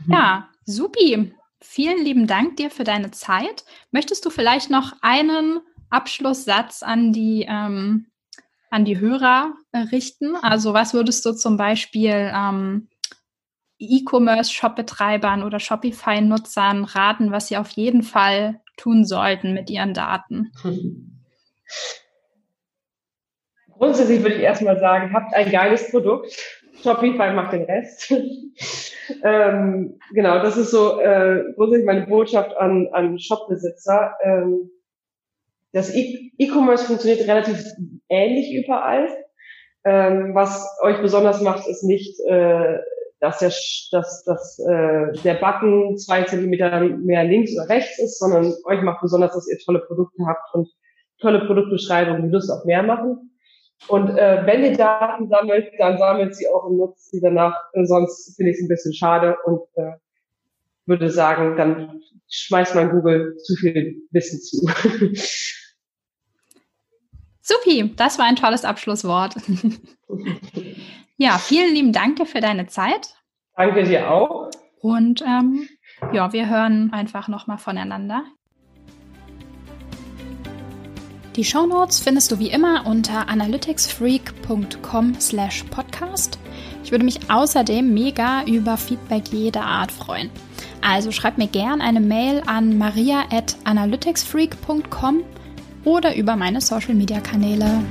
ja, supi. Vielen lieben Dank dir für deine Zeit. Möchtest du vielleicht noch einen Abschlusssatz an die, ähm, an die Hörer äh, richten? Also was würdest du zum Beispiel ähm, E-Commerce-Shop-Betreibern oder Shopify-Nutzern raten, was sie auf jeden Fall tun sollten mit ihren Daten? Grundsätzlich würde ich erstmal sagen, habt ein geiles Produkt. Shopify macht den Rest. ähm, genau, das ist so äh, grundsätzlich meine Botschaft an, an Shopbesitzer. Ähm, das E-Commerce funktioniert relativ ähnlich überall. Ähm, was euch besonders macht, ist nicht, äh, dass, der, dass, dass äh, der Button zwei Zentimeter mehr links oder rechts ist, sondern euch macht besonders, dass ihr tolle Produkte habt und tolle Produktbeschreibungen, die Lust auf mehr machen. Und äh, wenn ihr Daten sammelt, dann sammelt sie auch und nutzt sie danach. Sonst finde ich es ein bisschen schade und äh, würde sagen, dann schmeißt man Google zu viel Wissen zu. Supi, das war ein tolles Abschlusswort. ja, vielen lieben Dank dir für deine Zeit. Danke dir auch. Und ähm, ja, wir hören einfach nochmal voneinander. Die Shownotes findest du wie immer unter analyticsfreak.com slash podcast. Ich würde mich außerdem mega über Feedback jeder Art freuen. Also schreib mir gern eine Mail an maria at analyticsfreak.com oder über meine Social-Media-Kanäle.